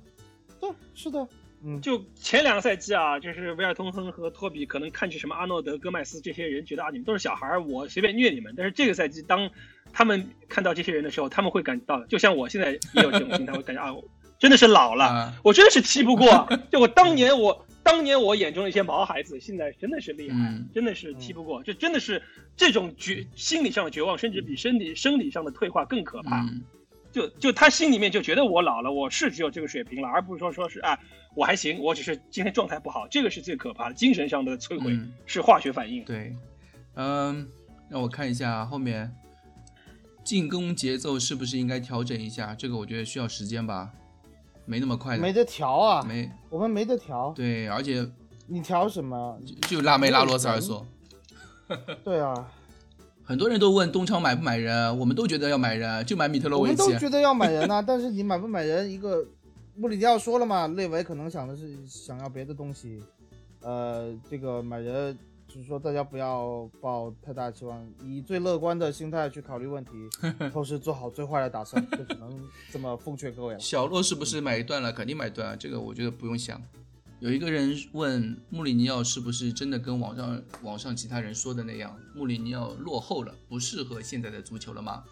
对是的，嗯，就前两个赛季啊，就是维尔通亨和托比可能看去什么阿诺德、戈麦斯这些人，觉得啊你们都是小孩儿，我随便虐你们。但是这个赛季，当他们看到这些人的时候，他们会感到，就像我现在也有这种心态，我感觉啊，我真的是老了，啊我真的是踢不过。就我当年我当年我眼中的一些毛孩子，现在真的是厉害，嗯真的是踢不过。这真的是这种绝心理上的绝望，甚至比身体生理上的退化更可怕。嗯，就就他心里面就觉得我老了，我是只有这个水平了，而不是说说是啊我还行，我只是今天状态不好，这个是最可怕的，精神上的摧毁、嗯是化学反应。对，嗯，让我看一下后面进攻节奏是不是应该调整一下？这个我觉得需要时间吧，没那么快的，没得调啊，没我们没得调，对，而且你调什么？就拉梅拉罗塞尔索。对啊，很多人都问东昌买不买人，我们都觉得要买人，就买米特洛维奇我们都。觉得要买人呐、但是你买不买人，一个穆里尼奥说了嘛，内维可能想的是想要别的东西，呃，这个买人就是说大家不要抱太大期望，以最乐观的心态去考虑问题，同时做好最坏的打算，就只能这么奉劝各位了。小洛是不是买断了？肯定买断啊，这个我觉得不用想。有一个人问穆里尼奥是不是真的跟网上网上其他人说的那样，穆里尼奥落后了，不适合现在的足球了吗？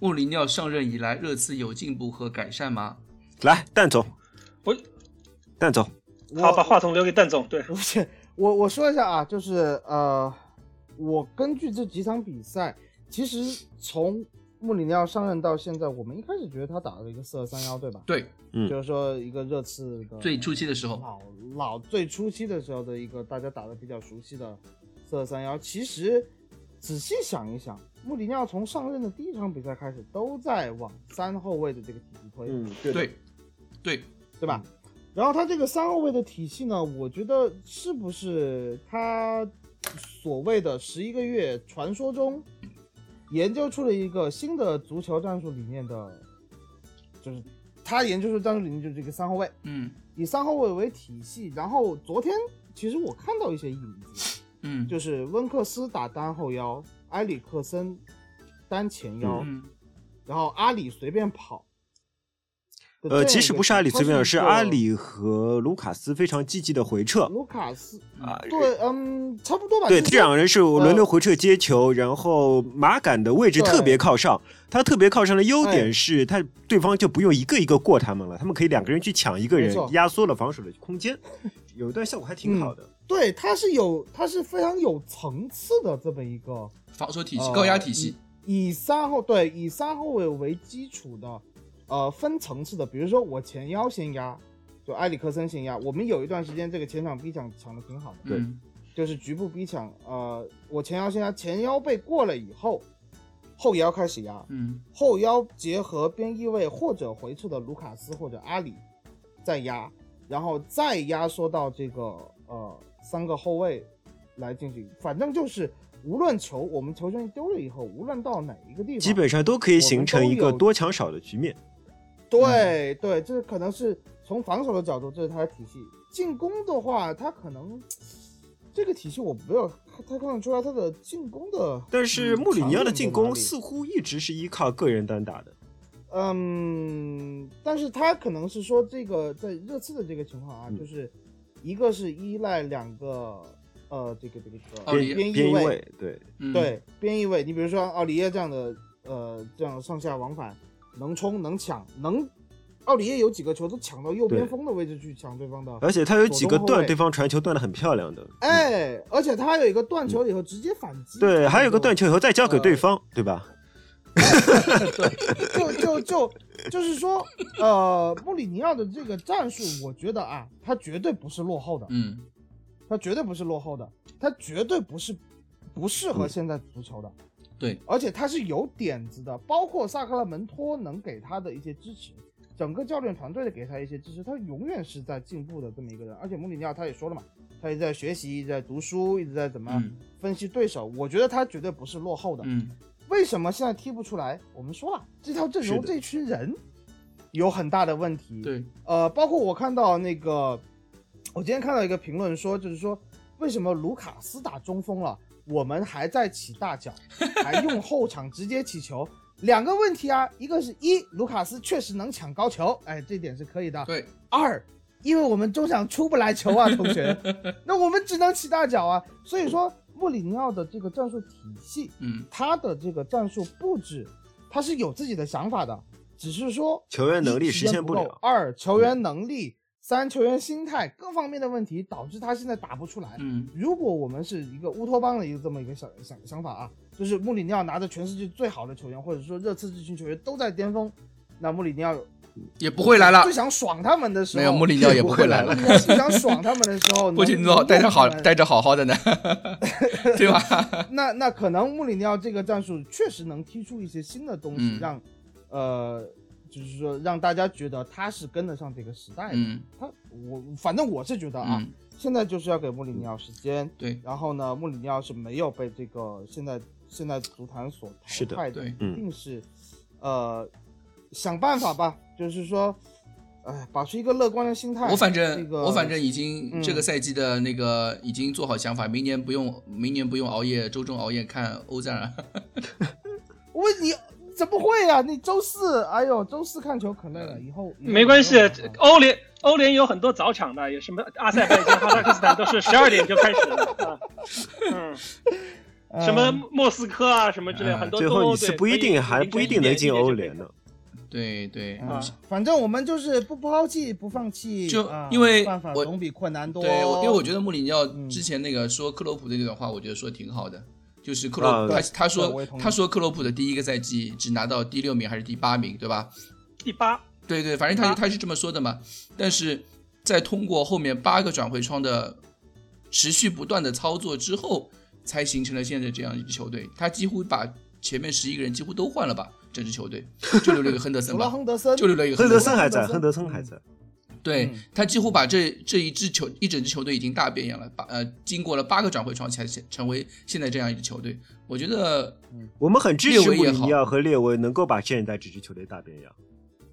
穆里尼奥上任以来，热刺有进步和改善吗？来，蛋总，我蛋总，好，把话筒留给蛋总。对，不是我我说一下啊，就是呃，我根据这几场比赛，其实从穆里尼奥上任到现在，我们一开始觉得他打了一个四二三幺，对吧？对，嗯就是说一个热刺的最初期的时候，老老最初期的时候的一个大家打的比较熟悉的四二三幺。其实仔细想一想，穆里尼奥从上任的第一场比赛开始，都在往三后卫的这个体系推。嗯，对，对，对，对吧？然后他这个三后卫的体系呢，我觉得是不是他所谓的十一个月传说中研究出了一个新的足球战术理念的，就是他研究出战术理念就是这个三后卫，嗯。以三后卫为体系。然后昨天其实我看到一些影子，嗯，就是温克斯打单后腰，埃里克森单前腰，嗯。然后阿里随便跑。呃，其实不是阿里随便，是阿里。和卢卡斯非常积极的回撤卢卡斯啊。对，嗯，差不多吧。对，这两个人是轮流回撤接球，然后马杆的位置特别靠上。他特别靠上的优哎点是他对方就不用一个一个过他们了，他们可以两个人去抢一个人，压缩了防守的空间，有一段效果还挺好的。对，他是有，他是非常有层次的这么一个防守体系、呃高压体系，以以三后对以三后卫为基础的，呃，分层次的，比如说我前腰先压，就埃里克森先压。我们有一段时间这个前场逼抢抢的挺好的，对嗯就是局部逼抢，呃，我前腰先压，前腰被过了以后，后腰开始压，嗯后腰结合边翼位或者回撤的卢卡斯或者阿里再压，然后再压缩到这个呃三个后卫来进行，反正就是无论球我们球权丢了以后，无论到哪一个地方，基本上都可以形成一个多抢少的局面。对对，这可能是从防守的角度，这是他的体系。进攻的话，他可能这个体系我没有太看得出来他的进攻的，但是穆里尼奥的进攻似乎一直是依靠个人单打的。嗯，但是他可能是说这个在热刺的这个情况啊，嗯。就是一个是依赖两个呃这个这个这个边边翼位，对，嗯，对边翼位，你比如说奥里耶这样的呃这样上下往返，能冲能抢能，奥里耶有几个球都抢到右边锋的位置去抢对方的，而且他有几个断对方传球断的很漂亮的。哎，而且他还有一个断球以后直接反击，对，还有一个断球。以后再交给呃对方，对吧？对 就就就就是说，呃，穆里尼奥的这个战术，我觉得啊，他绝对不是落后的，嗯。他绝对不是落后的，他绝对不是不适合现在足球的，对，而且他是有点子的，包括萨克拉门托能给他的一些支持，整个教练团队的给他一些支持，他永远是在进步的这么一个人。而且穆里尼奥他也说了嘛，他一直在学习，一直在读书，一直在怎么嗯分析对手。我觉得他绝对不是落后的。嗯为什么现在踢不出来？我们说了，这套阵容这群人有很大的问题。，对，呃，包括我看到那个，我今天看到一个评论说，就是说为什么卢卡斯打中锋了，我们还在起大脚，还用后场直接起球？两个问题啊，一个是一，卢卡斯确实能抢高球，哎，这点是可以的。对，二，因为我们中场出不来球啊，同学，那我们只能起大脚啊。所以说，穆里尼奥的这个战术体系，嗯他的这个战术布置，他是有自己的想法的，只是说球员能力实现不了二球员能力，三球员心态各方面的问题，导致他现在打不出来。嗯如果我们是一个乌托邦的一个这么一个想想想法啊，就是穆里尼奥拿着全世界最好的球员，或者说热刺这群球员都在巅峰，那穆里尼奥也不会来了最，想爽他们的时候，没有穆里尼奥也不会来了 最想爽他们的时候，不仅能待着好能用他们待着好好的呢，对吧？那那可能穆里尼奥这个战术确实能踢出一些新的东西，嗯让呃，就是说让大家觉得他是跟得上这个时代的。嗯他我反正我是觉得啊，嗯，现在就是要给穆里尼奥时间。对，然后呢，穆里尼奥是没有被这个现在现在足坛所淘汰的，对嗯一定是呃想办法吧，就是说，哎，保持一个乐观的心态。我反正、这个我反正已经、嗯这个赛季的那个已经做好想法，明年不用明年不用熬夜周中熬夜看欧战了。我问你怎么会呀、你周四，哎呦，周四看球可累了，以后以后没关系欧联欧联有很多早场的，有什么阿塞拜疆、哈萨克斯坦都是十二点就开始了 啊，嗯，呃什么莫斯科啊什么之类，嗯很多最后你是不一定还不一定能进1点就可以欧联呢。对对，啊，反正我们就是不抛弃不放弃，就啊因为我办法总比困难多。对，因为我觉得穆里尼奥嗯。之前那个说克洛普的那段话，我觉得说挺好的。就是克洛啊普，他他说他说克洛普的第一个赛季只拿到第六名还是第八名，对吧？第八，对对，反正他啊他是这么说的嘛。但是在通过后面八个转会窗的持续不断的操作之后，才形成了现在这样一支球队。他几乎把前面十一个人几乎都换了吧，这支球队就留了一个亨德森吧，亨德森，就留了一个亨德森。还在，亨德森还在。对、嗯他几乎把这这一支球一整支球队已经大变样了，把呃经过了八个转会窗才成为现在这样一支球队。我觉得我们很支持穆列维也好里尼奥和列维能够把现在这支球队大变样，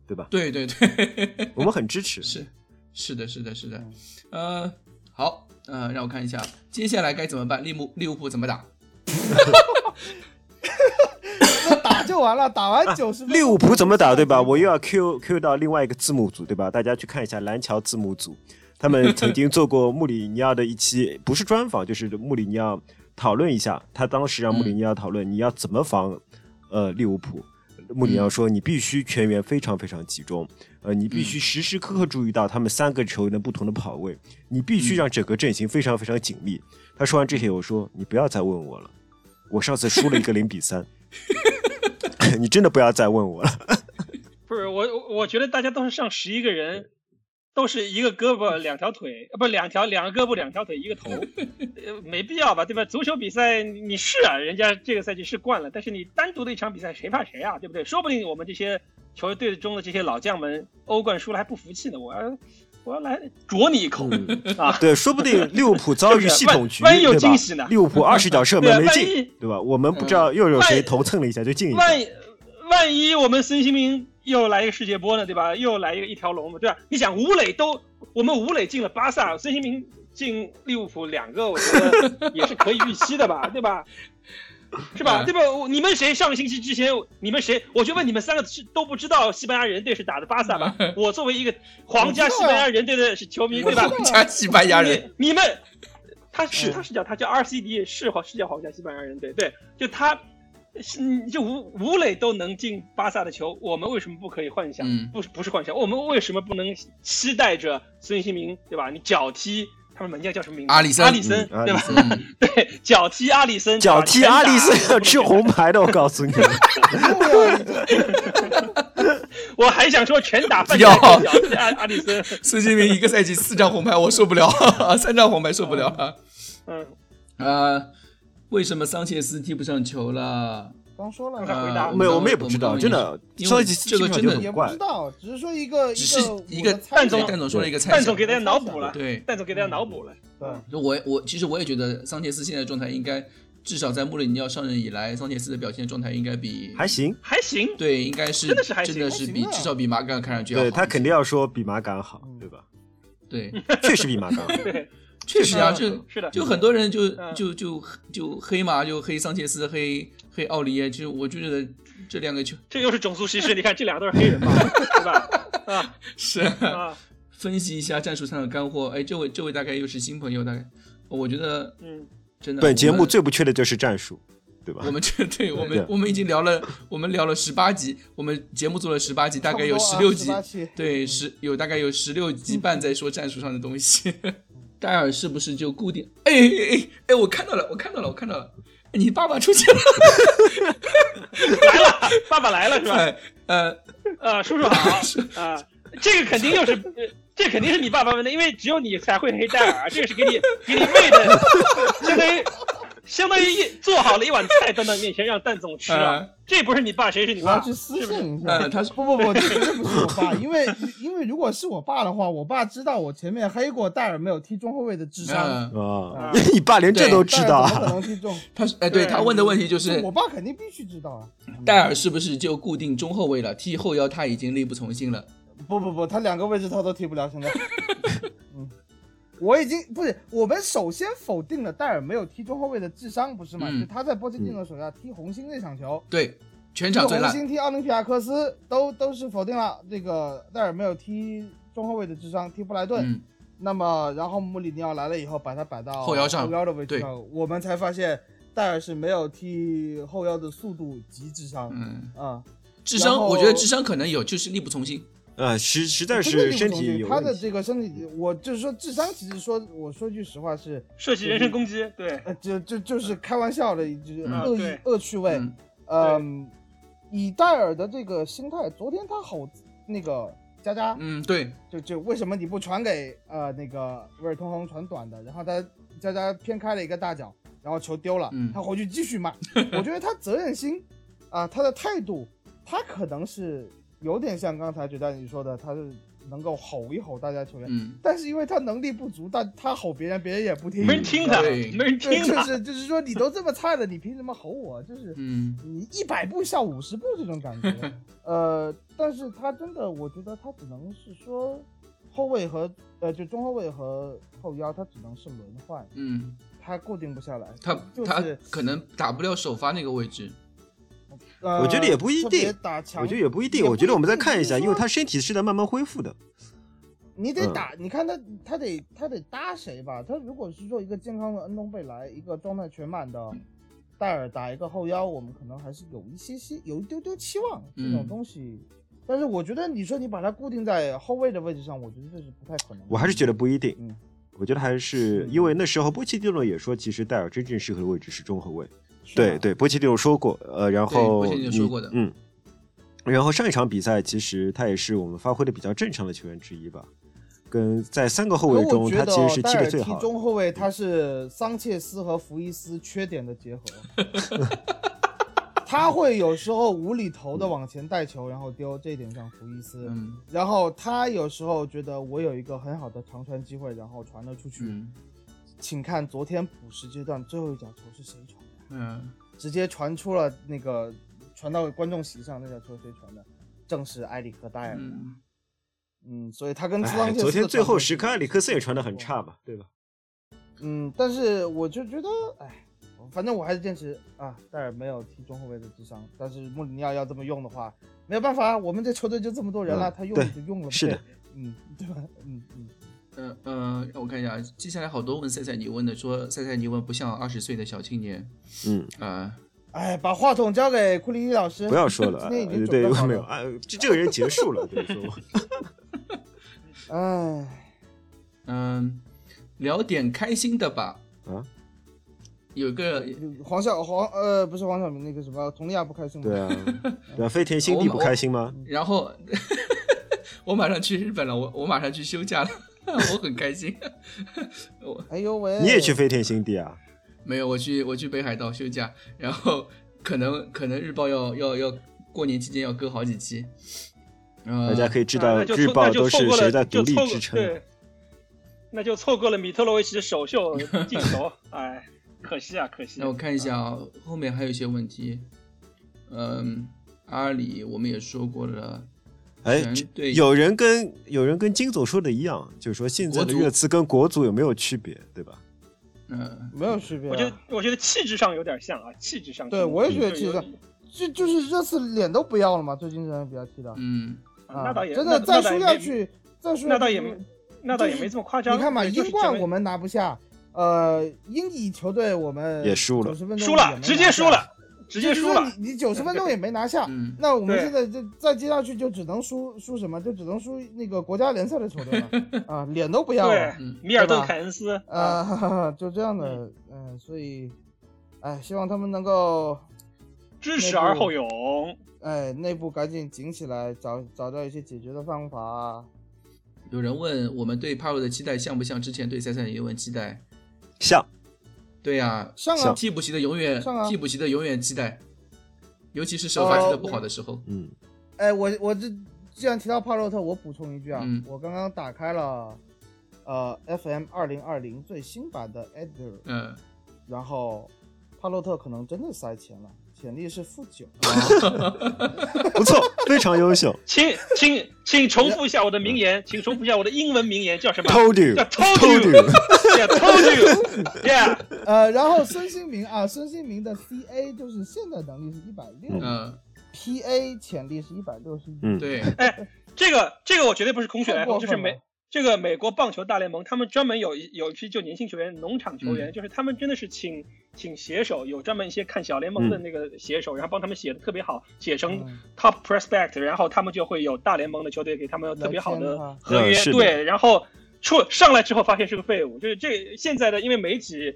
对吧？对对对，我们很支持。是是的，是的，是的。呃，好，呃，让我看一下接下来该怎么办，利物利物浦怎么打？完了，打完九十。利物浦怎么打，对吧？我又要 Q Q 到另外一个字幕组，对吧？大家去看一下蓝桥字幕组，他们曾经做过穆里尼奥的一期，不是专访，就是穆里尼奥讨论一下。他当时让穆里尼奥讨论你要怎么防呃利物浦。穆里尼奥说：“你必须全员非常非常集中，呃，你必须时时刻刻注意到他们三个球员的不同的跑位，你必须让整个阵型非常非常紧密。”他说完这些，我说：“你不要再问我了，我上次输了一个零比三，你真的不要再问我了。”不是我，我我觉得大家都是上十一个人，都是一个胳膊两条腿，呃，不两条两个胳膊两条腿一个头，呃，没必要吧，对吧？足球比赛你你是啊，人家这个赛季是惯了，但是你单独的一场比赛谁怕谁啊，对不对？说不定我们这些球队中的这些老将们欧冠输了还不服气呢，我要我要来啄你一口、啊！对，说不定 利物浦遭遇系统局，万万一有惊喜呢利物浦二十脚射门没进，对吧？我们不知道又有谁头蹭了一下就进一个。万一万一我们孙兴民又来一个世界波呢，对吧？又来一个一条龙嘛，对吧？你想吴磊都我们吴磊进了巴萨，孙兴民进利物浦两个，我觉得也是可以预期的吧，对吧？是吧？嗯对吧？你们谁上个星期之前，你们谁？我就问你们三个是都不知道西班牙人队是打的巴萨吧？我作为一个皇家西班牙人队的球迷，对吧？皇家西班牙人，你你们，他是他是叫他叫 RCD 是好是叫皇家西班牙人队，对，就他。是，就吴吴磊都能进巴萨的球，我们为什么不可以幻想？嗯不是不是幻想，我们为什么不能期待着孙兴民，对吧？你脚踢他们门将叫什么名字？阿里森阿里森，对吧？嗯阿里森嗯，对，脚踢阿里森，脚踢阿里森要吃红牌的，我告诉你。我还想说全打半不要场脚踢阿阿里森，孙兴民一个赛季四张红牌，我受不了，三张红牌受不了啊。嗯，啊，为什么桑切斯踢不上球了？刚说了刚才回答呃没有，我们也不知道，真的。因为上一集这个真的也不很怪知道，只是说一个只是一个蛋总蛋总说了一个猜想蛋总，给大家脑补了，对，蛋总给大家脑补了，对，就我我其实我也觉得桑切斯现在状态应该，至少在穆里尼奥上任以来，桑切斯的表现状态应该比还行。还行，对，应该是真的是还行真的是比至少比马杆看上去要好。对他肯定要说比马杆好，对吧？对，确实比马杆好。对，确实啊，就是的就很多人就嗯就就就黑嘛，就黑桑切斯，黑黑奥利耶。其实我就觉得这两个球这又是种族歧视，你看这俩都是黑人嘛，对吧？啊 是啊，分析一下战术上的干货。哎，这位这位大概又是新朋友，大概我觉得嗯，真的本节目最不缺的就是战术，对吧我？们这对我对们我们已经聊了，我们聊了十八集，我们节目做了十八集，大概有十六集，18期对，十有大概有十六集半在说战术上的东西。戴尔是不是就固定？哎哎哎哎，我看到了，我看到了，我看到了，你爸爸出现了，来了，爸爸来了是吧？呃呃，啊，叔叔好 啊，这个肯定又是，呃这肯定是你爸爸问的，因为只有你才会黑戴尔，这个是给你给你妹的，相当于相当于一做好了一碗菜端到面前让蛋总吃啊嗯，这不是你爸谁是你爸？我要去私？信一下。呃他是不不不，这绝对不是我爸，因为因为如果是我爸的话，我爸知道我前面黑过戴尔没有踢中后卫的智商，嗯，啊，你爸连这都知道啊？能踢中？他是哎，对对他问的问题就是我爸肯定必须知道啊！戴尔是不是就固定中后卫了？踢后腰他已经力不从心了。不不不，他两个位置他都踢不了，现在。嗯，我已经不是，我们首先否定了戴尔没有踢中后卫的智商，不是吗？嗯就他在波切蒂诺手下踢红星那场球，对，全踢场最烂。红星踢奥林匹亚科斯都都是否定了这个戴尔没有踢中后卫的智商，踢布莱顿。嗯，那么，然后穆里尼奥来了以后，把他摆到后腰上后腰的位置对上，我们才发现戴尔是没有踢后腰的速度及智商。嗯，啊、智商我觉得智商可能有，就是力不从心。啊，实实在是身体有。他的这个身体，我就是说智商，其实说我说句实话是，涉及人身攻击，对，呃，就就就是开玩笑的，就是嗯恶意、对恶趣味。嗯嗯，以戴尔的这个心态，昨天他吼那个佳佳，嗯，对，就就为什么你不传给呃那个威尔通亨传短的，然后他佳佳偏开了一个大脚，然后球丢了，嗯他回去继续骂。我觉得他责任心啊、他的态度，他可能是有点像刚才觉得你说的，他是能够吼一吼大家球员，嗯，但是因为他能力不足，但他吼别人，别人也不听，没人听他，对没人对，听他。就是就是说你都这么菜了，你凭什么吼我？就是嗯你一百步笑五十步这种感觉。呃，但是他真的，我觉得他只能是说后卫和呃就中后卫和后腰，他只能是轮换，嗯，他固定不下来。他他就是可能打不了首发那个位置。呃，我觉得也不一定，我觉得也不一定，我觉得我们再看一下，因为他身体是在慢慢恢复的。嗯你得打，你看他他得他得搭谁吧？他如果是说一个健康的恩东贝莱，一个状态全满的戴尔打一个后腰，我们可能还是有一些些有一丢丢期望这种嗯东西。但是我觉得你说你把它固定在后卫的位置上，我觉得这是不太可能。我还是觉得不一定，嗯，我觉得还是因为那时候波切蒂诺也说，其实戴尔真正适合的位置是中后卫。对，对，波切蒂诺说过，呃，然后波切蒂诺说过的你嗯，然后上一场比赛其实他也是我们发挥的比较正常的球员之一吧，跟在三个后卫中，他其实是踢踢的最好的。中后卫，他是桑切斯和福伊斯缺点的结合。他会有时候无厘头的往前带球，然后丢，这一点上福伊斯。嗯然后他有时候觉得我有一个很好的长传机会，然后传了出去。嗯请看昨天补时阶段最后一脚球是谁传的？嗯直接传出了那个传到观众席上，那脚球谁传的？正是埃里克戴尔。嗯，嗯，所以他跟昨天最后时刻，埃里克斯也传的很差。嘛，对吧？嗯，但是我就觉得，哎，反正我还是坚持啊，戴尔没有踢中后卫的智商。但是穆里尼奥要这么用的话，没有办法，我们这球队就这么多人了，嗯他用就用了呗。是的，嗯，对吧？嗯嗯。呃呃，让我看一下，接下来好多问赛赛尼问的，说赛赛尼问不像二十岁的小青年嗯，啊、哎，把话筒交给库里尼老师。不要说了，今天已经呃对准备好，了。没有啊，这这个人结束了，就是说，哎，嗯，聊点开心的吧。啊，有个黄晓黄呃不是黄晓明那个什么佟丽娅不开心吗？对啊，对啊，飞田新地不开心吗？然后我马上去日本了，我我马上去休假了，我很开心。我哎呦喂，你也去飞天新地啊？没有，我去我去北海道休假，然后可能可能日报要要要过年期间要更好几期。呃，大家可以知啊道那就错日报都是谁在了，就错过独立支撑。对，那就错过了米特洛维奇的首秀 进球，哎，可惜啊，可惜。那我看一下啊，后面还有一些问题。嗯，阿里我们也说过了，哎有人跟有人跟金总说的一样，就是说现在的热刺跟国足有没有区别，对吧？嗯没有区别啊。我觉得，我觉得气质上有点像啊，气质上。对我也觉得气质上就就是热刺脸都不要了嘛，最近这人比较踢的。嗯啊那倒也真的再输下去，再输那倒也没那倒也没这么夸张。你看嘛，对就是英冠我们拿不下，呃，英乙球队我们也输了90分钟输了，直接输了，，直接输了。你你九十分钟也没拿下，嗯，那我们现在就再接下去就只能输输什么？就只能输那个国家联赛的球队了 啊，脸都不要了。嗯，米尔顿凯恩斯啊，哈哈，就这样的，嗯、所以，哎，希望他们能够，知耻而后勇。哎，内部赶紧紧起来，找找到一些解决的方法。有人问我们对帕洛的期待像不像之前对塞塞尼文期待？像对呀、上啊，替补席的永远上啊。替补席的永远期待，尤其是首发踢的不好的时候。嗯，哎，我我这既然提到帕洛特，我补充一句啊，嗯我刚刚打开了，呃，FM 二零二零最新版的 Editor，嗯，然后帕洛特可能真的塞钱了，潜力是负九。不错，非常优秀。请请请重复一下我的名言，请重复一下我的英文名言叫什么 Told you, 叫 told told you, you。yeah, told you, yeah。呃，然后孙兴民啊，孙兴民的 CA 就是现在能力是一百六嗯，，PA 潜力是一百六十一。嗯对，哎，这个这个我绝对不是空穴来风，就是美太过分了这个美国棒球大联盟，他们专门有一有一批就年轻球员、农场球员，嗯。就是他们真的是请请写手，有专门一些看小联盟的嗯。那个写手，然后帮他们写的特别好，写成嗯。top prospect，然后他们就会有大联盟的球队给他们特别好的合约，对，然后出上来之后发现是个废物，就是这现在的因为媒体。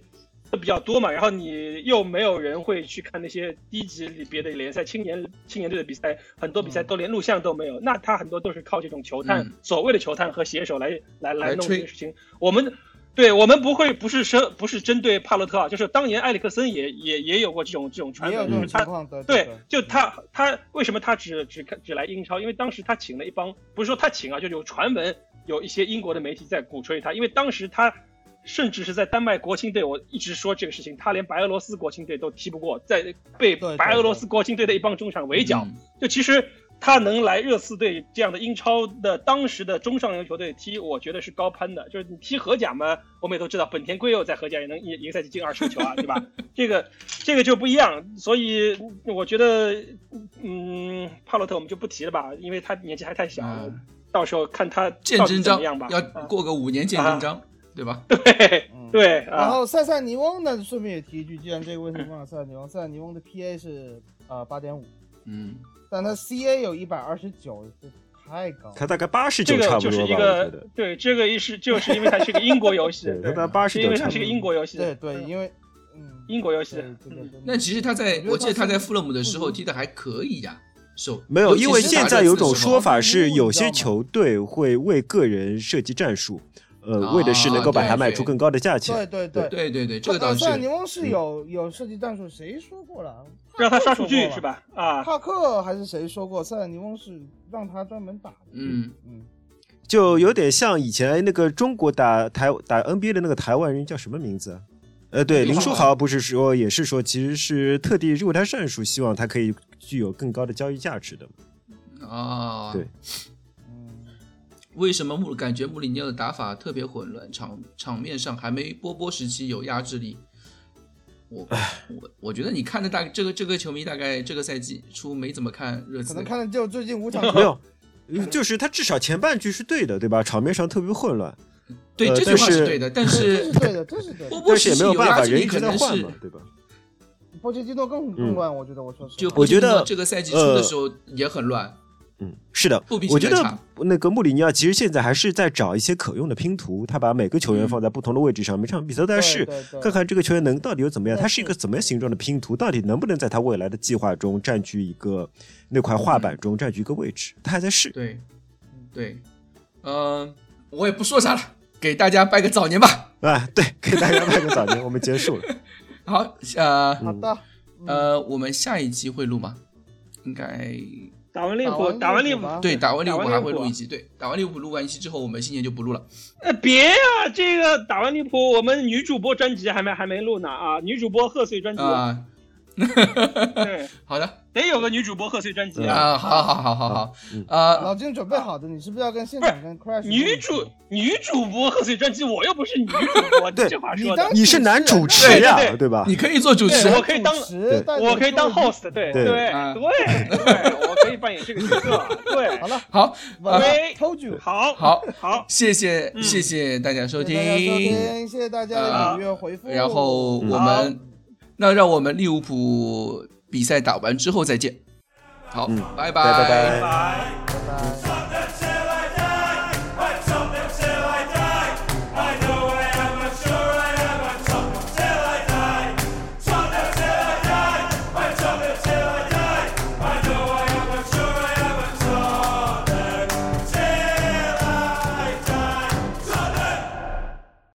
比较多嘛，然后你又没有人会去看那些低级里别的联赛，青年青年队的比赛，很多比赛嗯都连录像都没有，那他很多都是靠这种球探，嗯所谓的球探和写手来来来弄这个事情。我们对我们不会不是针不是针对帕洛特啊，就是当年埃里克森也也也有过这种这种传闻，就是他对，就他他为什么他只只只来英超？因为当时他请了一帮，不是说他请啊，就有传闻有一些英国的媒体在鼓吹他，因为当时他甚至是在丹麦国青队，我一直说这个事情，他连白俄罗斯国青队都踢不过，在被白俄罗斯国青队的一帮中场围剿，嗯就其实。他能来热刺队这样的英超的当时的中上游球队踢，我觉得是高攀的。就是你踢荷甲嘛，我们也都知道，本田圭佑在荷甲也能一一个赛季进二十个球啊，对吧？这个这个就不一样，所以我觉得，嗯，帕洛特我们就不提了吧，因为他年纪还太小，嗯到时候看他到底见真章怎么样吧。要啊过个五年见真章，对吧？对嗯。对然啊，后塞塞尼翁呢，顺便也提一句，既然这个问题问了塞塞尼翁，塞塞尼翁的 PA 是呃八点五，嗯，但他 CA 有一百二十九，这太高了。他大概八十九差不多吧，我觉就是一个。对这个一是就是因为它是个英国游戏，对，八十九因为它是个。英国游戏，对对，因为嗯，英国游戏。那其实他在我记得他在富勒姆的时候踢的还可以呀，手没有，因为现在有种说法，是，有些球队会为个人设计战术，呃，啊为的是能够把它卖出更高的价钱。对对对，对对对，这个倒呃是塞塞尼翁是有有设计战术，谁说过了？让他刷数据是？吧？啊，帕克还是谁说过？塞塞尼翁是让他专门打的。嗯嗯，就有点像以前那个中国打台打 NBA 的那个台湾人叫什么名字啊？呃，对，林书豪不是说也是说，其实是特地为他战术，希望他可以具有更高的交易价值的。啊，对嗯，为什么穆感觉穆里尼奥的打法特别混乱，场场面上还没波波时期有压制力？我我我觉得你看的大这个这个球迷大概这个赛季初没怎么看热刺，可能看的就最近五场没有，呃就是他至少前半句是对的，对吧？场面上特别混乱，对这句话是对的，但是是 对的，这是对的。波波但是也时期有没有办法，压制力，人一直可能是在换嘛，对吧？波切蒂诺更更乱，我觉得我说实话就我觉得这个赛季初的时候也很乱，嗯，是的，我觉得那个穆里尼奥其实现在还是在找一些可用的拼图，他把每个球员嗯放在不同的位置上，每场比赛都在试，看看这个球员能到底有怎么样，他是一个怎么样形状的拼图，到底能不能在他未来的计划中占据一个那块画板中占据一个位置，他还在试。对对，嗯，我也不说啥了，给大家拜个早年吧。啊，对，给大家拜个早年，我们结束了。好，呃好的，嗯呃，我们下一期会录吗？应该打完利物浦，打完利物浦，对，打完利物浦打完利物浦还会录一期。对，打完利物浦录完一期之后，我们新年就不录了。哎，别啊，这个打完利物浦，我们女主播专辑还没还没录呢啊，女主播贺岁专辑，啊，对，好的。得有个女主播贺岁专辑啊。啊，好好好好好。嗯，啊，老金准备好的，你是不是要跟现场 跟 Crash 女主女主播贺岁专辑，我又不是女主播，对 这话说的。你，你是男主持对呀对，吧？你可以做主持，我可以当我可以当 host，对对。对啊。对对，我可以扮演这个角色，对，好。了，好，完了喂，Told you，好，好，好，谢谢嗯。谢谢大家收谢谢大家收听，谢谢大家的踊跃回复，然后我们那让我们利物浦比赛打完之后再见。好嗯，拜拜拜拜拜。